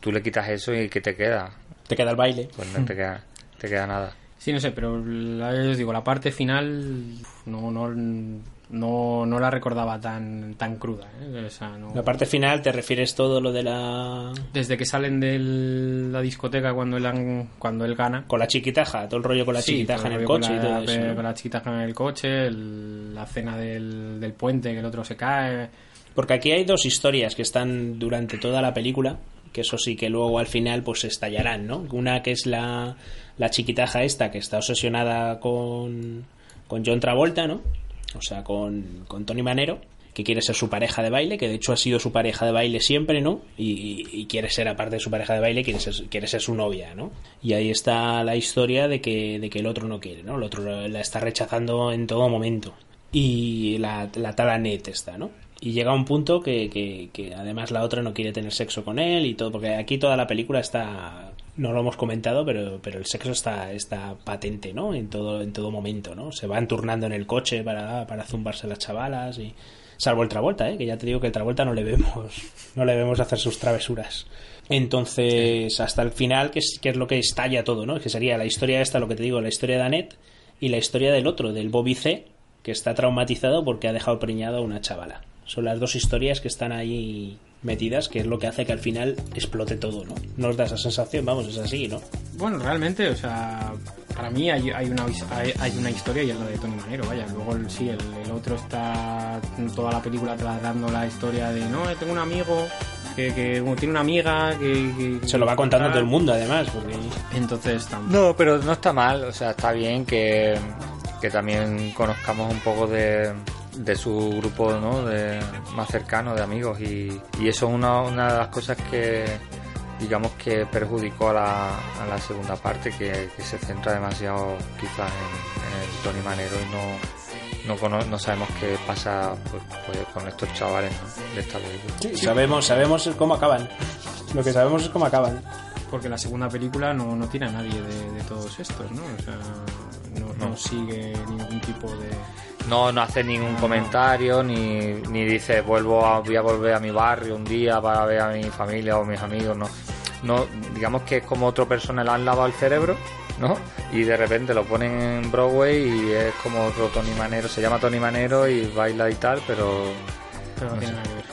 tú le quitas eso y ¿qué te queda? Te queda el baile. Pues no te queda, te queda nada. Sí, no sé, pero la, os digo, la parte final no, no, no, no la recordaba tan, tan cruda. ¿eh? O sea, no- La parte final te refieres todo lo de la... Desde que salen de la discoteca cuando él, han- cuando él gana. Con la chiquitaja, todo el rollo con la Sí, chiquitaja en el coche y todo eso. Con la chiquitaja en el coche, el- la cena del, del puente, que el otro se cae. Porque aquí hay dos historias que están durante toda la película, que eso sí que luego al final pues estallarán, ¿no? Una que es la, la chiquitaja esta que está obsesionada con, con John Travolta, ¿no? O sea, con, con Tony Manero, que quiere ser su pareja de baile, que de hecho ha sido su pareja de baile siempre, ¿no? Y, y- quiere ser, aparte de su pareja de baile, quiere ser, quiere ser su novia, ¿no? Y ahí está la historia de que, de que el otro no quiere, ¿no? El otro la está rechazando en todo momento. Y la, la tal Annette está, ¿no? Y llega un punto que, que, que además la otra no quiere tener sexo con él y todo, porque aquí toda la película está, no lo hemos comentado, pero, pero el sexo está, está patente, ¿no? En todo, en todo momento, ¿no? Se van turnando en el coche para, para zumbarse las chavalas y... Salvo el Travolta, ¿eh? Que ya te digo que el Travolta no le vemos, no le vemos hacer sus travesuras. Entonces, hasta el final, que es, que es lo que estalla todo, ¿no? Que sería la historia esta, lo que te digo, la historia de Annette y la historia del otro, del Bobby C, que está traumatizado porque ha dejado preñada a una chavala. Son las dos historias que están ahí metidas, que es lo que hace que al final explote todo, ¿no? Nos da esa sensación, vamos, es así, ¿no? Bueno, realmente, o sea, para mí hay, hay, una, hay, hay una historia y es la de Tony Manero, vaya. Luego, el- sí, el, el otro está toda la película tratando la historia de, no, tengo un amigo que, que como tiene una amiga que... que- Se lo va contando tal". todo el mundo, además, porque... Entonces, No, pero no está mal, o sea, está bien que, que también conozcamos un poco de, de su grupo ¿no? de, más cercano de amigos y, y eso es una, una de las cosas que digamos que perjudicó a la, a la segunda parte que, que se centra demasiado quizás en, en el Tony Manero y no, no, cono- no sabemos qué pasa pues, pues, con estos chavales ¿no? de esta película. Sabemos, sabemos cómo acaban. Lo que sabemos es cómo acaban. porque la segunda película no, no tiene a nadie de, de todos estos, ¿no? O sea, no, no No. sigue ningún tipo de... No, no hace ningún comentario ni, ni dice vuelvo a, voy a volver a mi barrio un día para ver a mi familia o mis amigos, no. No, digamos que es como otra persona le han lavado el cerebro, ¿no? Y de repente lo ponen en Broadway y es como otro Tony Manero, se llama Tony Manero y baila y tal, pero Pero no, tiene nada que ver.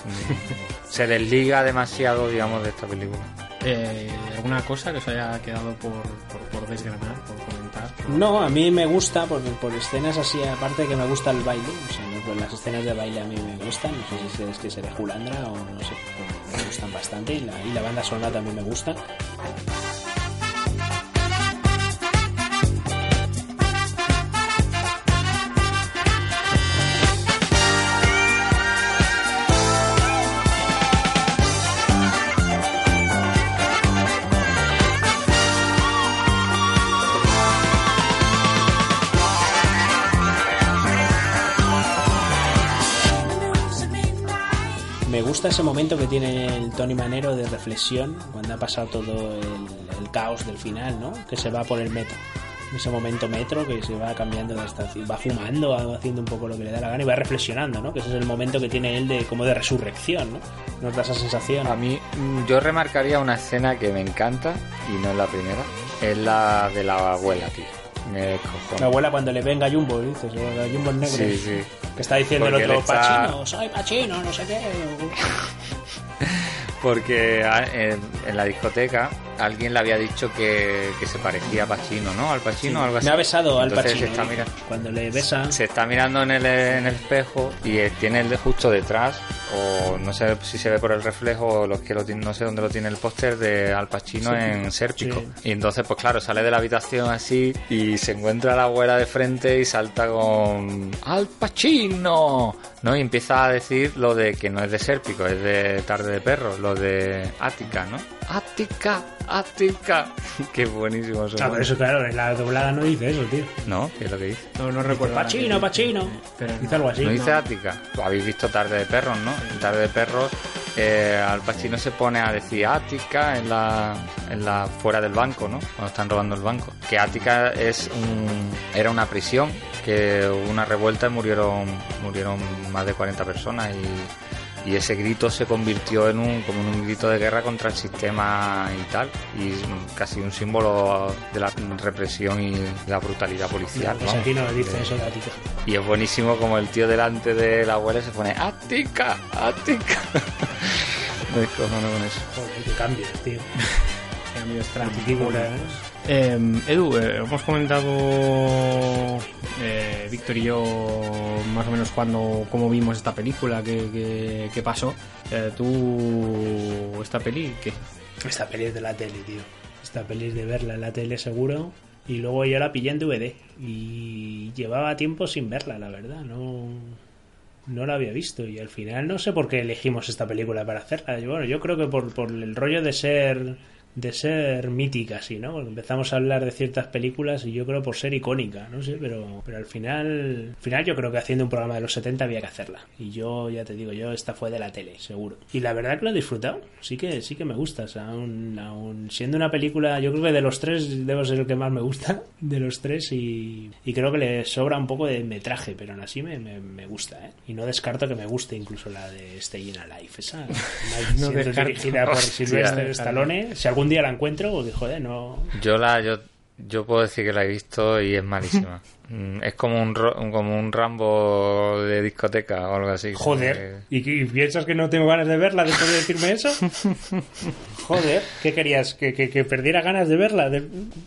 se desliga demasiado, digamos, de esta película. Eh, ¿Alguna cosa que os haya quedado por, por, por desgranar, por comentar? No, a mí me gusta, por, escenas así, aparte que me gusta el baile, o sea, pues las escenas de baile a mí me gustan, no sé si es que seré Julandra o no sé, me gustan bastante y la, y la banda sonora también me gusta. Gusta ese momento que tiene el Tony Manero de reflexión cuando ha pasado todo el, caos del final, ¿no? Que se va por el metro. Ese momento metro que se va cambiando de estación, va fumando, va haciendo un poco lo que le da la gana y va reflexionando, ¿no? Que ese es el momento que tiene él de como de resurrección, ¿no? Nos da esa sensación. A mí, mm, yo remarcaría una escena que me encanta y no es la primera, es la de la abuela, tío. Me cojones. La abuela cuando le venga Jumbo, dices, o la Jumbo negro. Sí, sí. Que está diciendo Porque el otro, está- Pachino, soy Pachino, no sé qué. Porque a- en, en la discoteca alguien le había dicho que, que se parecía a Pacino, ¿no? Al Pacino o algo así. Me ha besado al Entonces. Se está, ¿eh? mira- Cuando le besa. se está mirando en el, en el espejo y eh, tiene el de justo detrás o no sé si se ve por el reflejo o los que lo tienen, no sé dónde lo tiene el póster de Al Pacino Sí. en Sérpico. Sí. Y entonces, pues claro, sale de la habitación así y se encuentra a la abuela de frente y salta con Al Pacino, ¿no? Y empieza a decir lo de que no es de Sérpico, es de Tarde de Perros, lo de Ática, ¿no? Ática, Ática. Qué buenísimo eso. Ah, pero eso, claro, en la doblada no dice eso, tío. ¿No? ¿Qué es lo que dice? No, no recuerdo. Pachino, Pachino. Pero Dice algo así. ¿No dice Ática? Lo habéis visto Tarde de Perros, ¿no? En Tarde de Perros, eh, Al Pacino se pone a decir Ática en la, en la fuera del banco, ¿no? Cuando están robando el banco. Que Ática es un, era una prisión, que hubo una revuelta y murieron, murieron más de 40 personas y, y ese grito se convirtió en un, como en un grito de guerra contra el sistema y tal, y casi un símbolo de la represión y la brutalidad policial. Pues vamos. aquí no dice De- eso, Ática. y es buenísimo como el tío delante de la abuela se pone Ática, Ática. Me con eso. Joder, que cambie, tío. Extraño. Antiquícola, ¿eh? Eh, Edu, eh, hemos comentado eh, Víctor y yo más o menos cuando cómo vimos esta película, qué, qué- qué pasó. Eh, ¿Tú esta peli qué? Esta peli es de la tele, tío. Esta peli es de verla en la tele seguro. Y luego yo la pillé en DVD. Y llevaba tiempo sin verla, la verdad. No, no la había visto. Y al final no sé por qué elegimos esta película para hacerla. Y bueno, yo creo que por, por el rollo de ser de ser mítica, así, ¿no? Empezamos a hablar de ciertas películas y yo creo por ser icónica, no sé, pero, pero al final, al final yo creo que haciendo un programa de los 70 había que hacerla. Y yo, ya te digo, yo esta fue de la tele, seguro. Y la verdad que lo he disfrutado, sí que, sí que me gusta, o sea, aún, aún siendo una película, yo creo que de los tres debo ser el que más me gusta, de los tres, y, y creo que le sobra un poco de metraje, pero aún así me, me, me gusta, ¿eh? Y no descarto que me guste incluso la de Staying Alive, esa, No descarto. dirigida por. Sylvester Stallone, si algún día la encuentro, pues joder, no... Yo la, yo, yo puedo decir que la he visto y es malísima. Mm, es como un, como un Rambo de discoteca o algo así. Joder, ¿y, piensas que no tengo ganas de verla después de decirme eso? Joder, ¿qué querías? ¿Que, que, que perdiera ganas de verla? De-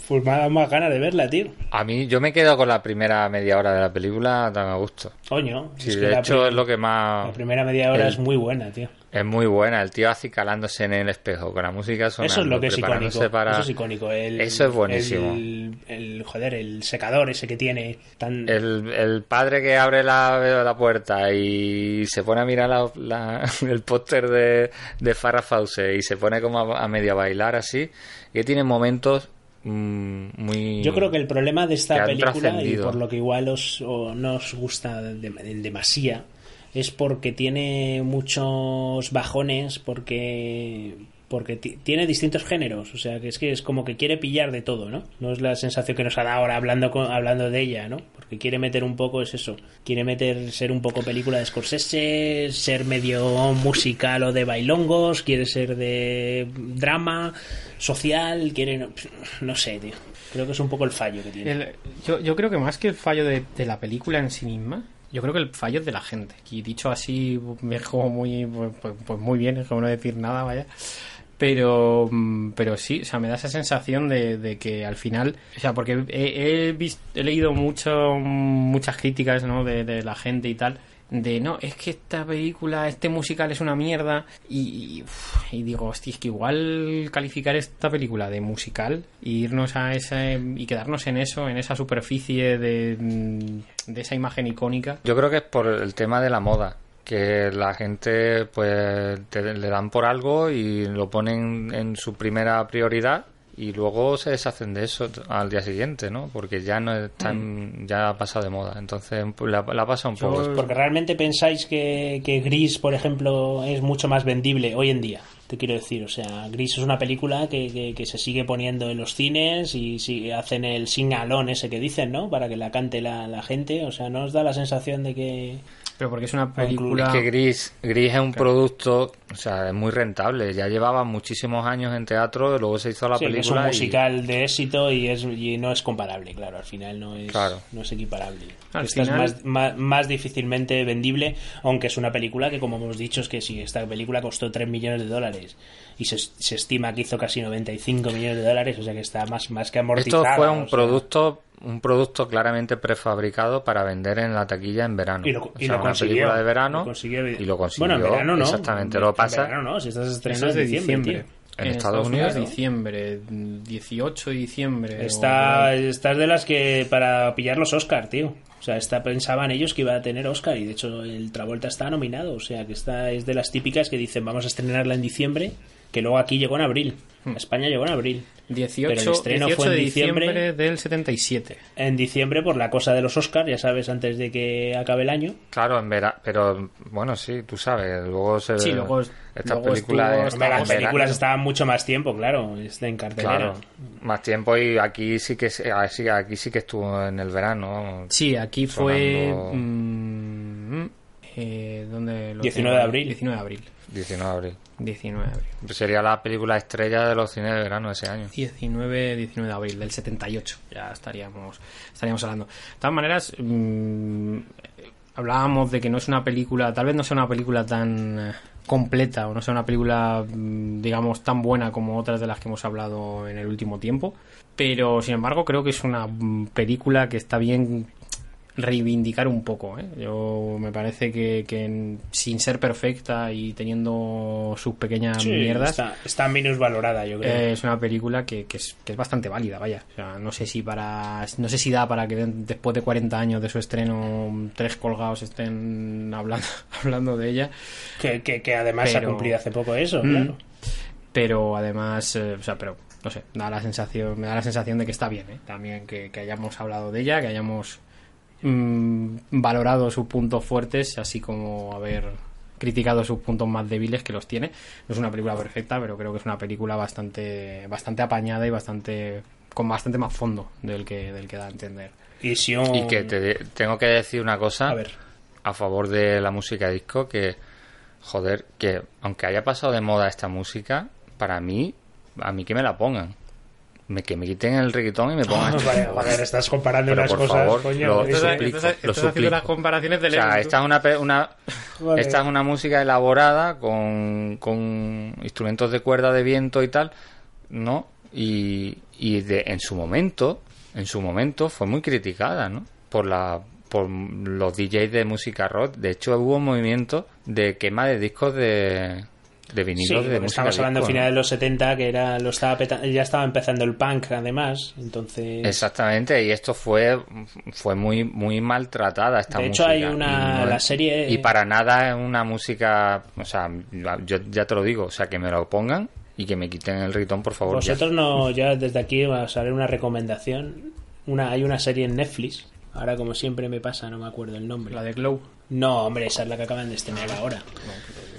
Pues me ha dado más ganas de verla, tío. A mí, yo me quedo con la primera media hora de la película tan a gusto. Coño, Sí, es de hecho es lo que más... la primera media hora el- es muy buena, tío. Es muy buena, el tío acicalándose en el espejo con la música sonando, Eso es lo que es icónico. para- Eso es icónico. El, Eso es buenísimo. El, el- joder, el secador ese que tiene tan... El, el padre que abre la, la puerta y se pone a mirar la- la- el póster de, de Farrah Fawcett y se pone como a, a medio a bailar así, que tiene momentos mm, muy... Yo creo que el problema de esta película, y por lo que igual os, o no os gusta de- en demasía, es porque tiene muchos bajones, porque porque ti- tiene distintos géneros, o sea que es que es como que quiere pillar de todo, ¿no? No es la sensación que nos ha dado ahora hablando con- hablando de ella, ¿no? Porque quiere meter un poco es eso, quiere meter ser un poco película de Scorsese, ser medio musical o de bailongos, quiere ser de drama social, quiere no, sé, tío. Creo que es un poco el fallo que tiene. Yo, yo creo que más que el fallo de la película en sí misma, yo creo que el fallo es de la gente. Y dicho así, me dejó muy, pues, pues- pues muy bien, es como no decir nada, vaya. Pero, mm, pero sí, o sea, me da esa sensación de, que al final, o sea, porque he, he, vis- he leído mucho, muchas críticas, ¿no? De, de la gente y tal, de no, es que esta película, este musical es una mierda. Y, y, y digo, hostia, es que igual calificar esta película de musical e irnos a ese y quedarnos en eso, en esa superficie de, mm, de esa imagen icónica. Yo creo que es por el tema de la moda, que la gente pues te- le dan por algo y lo ponen en su primera prioridad y luego se deshacen de eso al día siguiente, ¿no? Porque ya no están, ya ha pasado de moda, entonces la, la pasa un poco. Porque realmente pensáis que, que Gris, por ejemplo, es mucho más vendible hoy en día. Te quiero decir, o sea, Gris es una película que, que, que se sigue poniendo en los cines y si hacen el singalón ese que dicen, ¿no? Para que la cante la, la gente. O sea, ¿no os da la sensación de que. Pero porque es una película. Es que Gris, Gris es un producto, o sea, es muy rentable. Ya llevaba muchísimos años en teatro, luego se hizo la Sí, que es un película y musical de éxito y, es, y no es comparable, claro. Al final no es, Claro. no es equiparable. Al Esta final- es más, más, más difícilmente vendible, aunque es una película que, como hemos dicho, es que si esta película costó 3 millones de dólares y se, se estima que hizo casi 95 millones de dólares, o sea que está más, más que Esto amortizada. fue o un sea, producto un producto claramente prefabricado para vender en la taquilla en verano. Y lo, O y sea, lo una consiguió. película de verano Lo consiguió. y lo consiguió. Bueno, en verano no. Exactamente, En- lo en pasa. verano no, si estás estrenando es de en diciembre. En Estados Unidos, ¿no? diciembre, 18 de diciembre. Está, o- estás de las que para pillar los Oscar, tío. O sea, está, pensaban ellos que iba a tener Oscar y de hecho el Travolta está nominado. O sea, que está, es de las típicas que dicen vamos a estrenarla en diciembre, que luego aquí llegó en abril. A España llegó en abril. 18, Pero el estreno 18 fue en de diciembre. diciembre del 77. En diciembre por la cosa de los Oscar, ya sabes, antes de que acabe el año. Claro, en verano, pero bueno, sí, tú sabes, luego se Sí, luego- estas luego películas estuvo- las películas estaban mucho más tiempo, claro, está en cartelera. Claro, más tiempo y aquí sí que se- ah, sí, aquí sí que estuvo en el verano. Sí, aquí fue. Sonando- mm, eh, ¿dónde lo 19 tengo? de abril. 19 de abril. 19 de abril. 19 de abril. Sería la película estrella de los cines de verano ese año. 19, 19 de abril del 78. Ya estaríamos, estaríamos hablando. De todas maneras, mm, hablábamos de que no es una película, tal vez no sea una película tan eh, completa o no sea una película, mm, digamos, tan buena como otras de las que hemos hablado en el último tiempo. Pero, sin embargo, creo que es una mm, película que está bien reivindicar un poco. ¿eh? Yo me parece que, que sin ser perfecta y teniendo sus pequeñas Sí, mierdas, está, está minusvalorada, yo creo. eh, es una película que, que es, que es bastante válida, vaya. O sea, no sé si para no sé si da para que de- después de 40 años de su estreno tres colgados estén hablando hablando de ella, que, que, que además se ha cumplido hace poco eso, Mm. claro. pero además, eh, o sea, pero no sé, da la sensación, me da la sensación de que está bien, ¿eh? También que, que hayamos hablado de ella, que hayamos mm, valorado sus puntos fuertes, así como haber criticado sus puntos más débiles que los tiene. No es una película perfecta, pero creo que es una película bastante bastante apañada y bastante con bastante más fondo del que del que da a entender. Y si un- Y que te de- tengo que decir una cosa A ver. a favor de la música disco que joder, que aunque haya pasado de moda esta música, para mí a mí que me la pongan. Me, que me quiten el reggaetón y me pongan. Vale, joder, estás comparando Pero unas por cosas, favor, coño. lo, suplico, estás- lo estás haciendo suplico. las comparaciones de O sea, esta es una, una Vale. esta es una música elaborada con, con instrumentos de cuerda de viento y tal, ¿no? Y, y de, en su momento, en su momento fue muy criticada, ¿no? Por la por los DJs de música rock. De hecho, hubo un movimiento de quema de discos de, de Sí, vinilos de música estamos hablando ¿no? finales de los 70, que era lo estaba ya estaba empezando el punk, además. Entonces, Exactamente, y esto fue fue muy muy maltratada esta De hecho, música. hay una- no la es- serie- Y para nada es una música... O sea, yo ya te lo digo, o sea, que me lo pongan y que me quiten el ritón, por favor. ya. vosotros no, ya desde aquí os haré una recomendación. Una, hay una serie en Netflix. Ahora, como siempre me pasa, no me acuerdo el nombre. La de Glow. No, hombre, esa es la que acaban de estrenar ahora.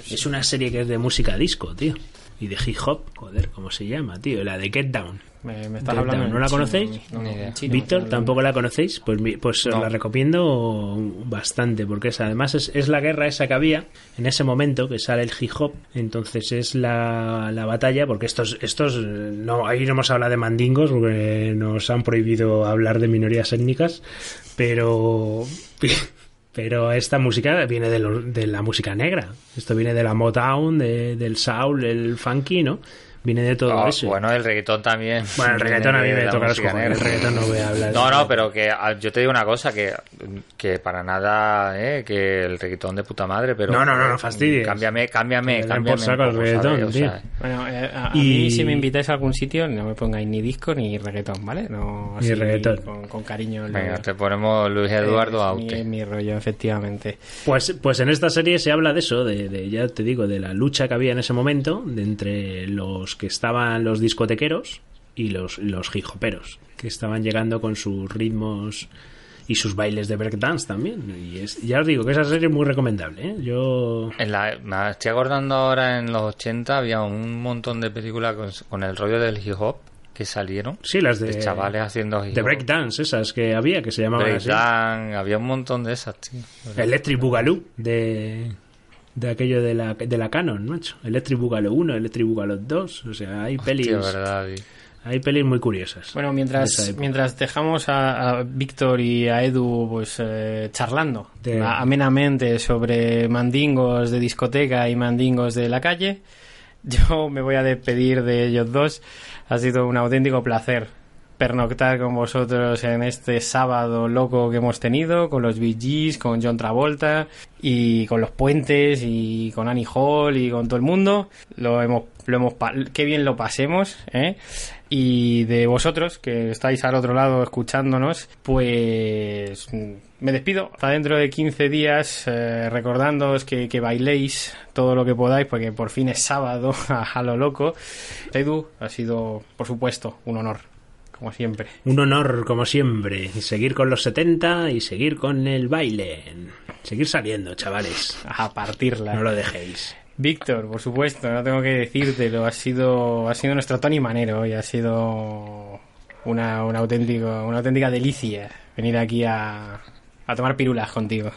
Es una serie que es de música disco, tío. Y de hip hop, joder, ¿cómo se llama, tío? La de Get Down. Me, me estás Get hablando Down, ¿No la chino, conocéis? no, chino, Víctor, ¿tampoco la conocéis? Pues, mi- pues os la recomiendo bastante, porque es, además es, es la guerra esa que había en ese momento que sale el hip hop. Entonces es la, la batalla, porque estos, estos no, ahí no hemos hablado de mandingos, porque nos han prohibido hablar de minorías étnicas, pero. Pero esta música viene de, de la música negra. Esto viene de la Motown, de- del soul, el funky, ¿no? Viene de todo Ah, eso. bueno, el reggaetón también. Bueno, el reggaetón a mí viene me toca los cojones. El reggaetón no voy a hablar. No, no, pero que ah, yo te digo una cosa, que, que para nada, eh, que el reggaetón de puta madre, pero... No, no, no, no fastidies. Cámbiame, cámbiame, Que cámbiame. por saco un el reggaetón. O sea, Bueno, eh, a, a Y- mí si me invitáis a algún sitio no me pongáis ni disco ni reggaetón, ¿vale? No, Ni reggaetón. Con, con cariño. venga, lo- te ponemos Luis Eduardo Aute. mi, mi rollo, efectivamente. Pues, pues en esta serie se habla de eso, de, de, ya te digo, de la lucha que había en ese momento de entre los que estaban los discotequeros y los, los hip hoperos, que estaban llegando con sus ritmos y sus bailes de breakdance también. Y es, ya os digo que esa serie es muy recomendable. ¿eh? Yo En la, me estoy acordando ahora en los 80 había un montón de películas con, con el rollo del hip hop que salieron. Sí, las de, chavales haciendo hip de hop. breakdance, esas que había, que se llamaban así. Breakdance, había un montón de esas, tío. Electric Boogaloo de, de aquello de la, de la Canon, macho. Electric Boogaloo 1, Electric Boogaloo 2. O sea, hay pelis, Tío, verdad, hay pelis muy curiosas. Bueno, mientras, mientras dejamos a, a Víctor y a Edu pues eh, charlando De- amenamente sobre mandingos de discoteca y mandingos de la calle, yo me voy a despedir de ellos dos. Ha sido un auténtico placer pernoctar con vosotros en este sábado loco que hemos tenido, con los Gees, con John Travolta y con los puentes y con Annie Hall y con todo el mundo. Lo hemos, lo hemos, qué bien lo pasemos, ¿eh? Y de vosotros que estáis al otro lado escuchándonos, pues mm, me despido. Hasta dentro de 15 días, eh, recordándoos que, que bailéis todo lo que podáis, porque por fin es sábado a, a lo loco. Edu, ha sido, por supuesto, un honor, como siempre. Un honor, como siempre. Y seguir con los 70 y seguir con el baile. Seguir saliendo, chavales. A partirla. No lo dejéis. Víctor, por supuesto, no tengo que decírtelo, ha sido, ha sido nuestro Tony Manero y ha sido una, una, auténtico, una auténtica delicia venir aquí a, a tomar pirulas contigo.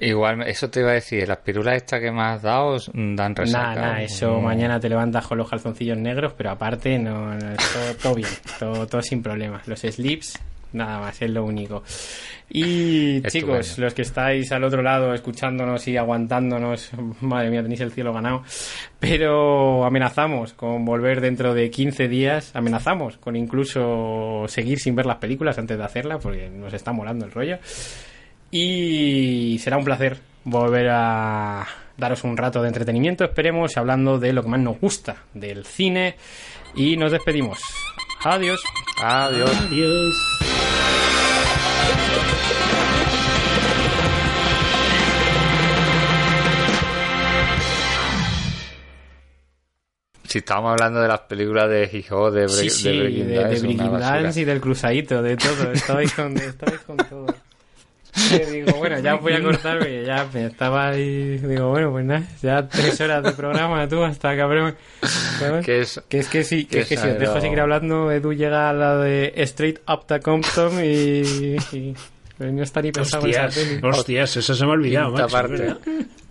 Igual, eso te iba a decir, las pirulas estas que me has dado dan resaca. Nada, nada, eso No. mañana te levantas con los calzoncillos negros, pero aparte no, no, todo, todo bien, todo, todo sin problemas. Los slips, nada más, es lo único. Y chicos, los que estáis al otro lado escuchándonos y aguantándonos, madre mía, tenéis el cielo ganado. Pero amenazamos con volver dentro de 15 días, amenazamos con incluso seguir sin ver las películas antes de hacerla, porque nos está molando el rollo. Y será un placer volver a daros un rato de entretenimiento, esperemos, hablando de lo que más nos gusta, del cine. Y nos despedimos. Adiós. Adiós. Adiós. Si estábamos hablando de las películas de Hijo, de, Bre- Sí, sí, de Breaking de. Dance y del cruzadito, de todo. Estabais con, estabais con todo. Digo, bueno, ya voy a cortar porque ya me estaba ahí. Digo, bueno, pues nada, ya tres horas de programa tú hasta cabrón. ¿sabes? Que es, Que es que sí, que, que es que si os dejo seguir hablando, Edu llega a la de Straight Up the Compton y, y no está ni pensado en esa Hostias, peli. hostias, eso se me ha olvidado, macho.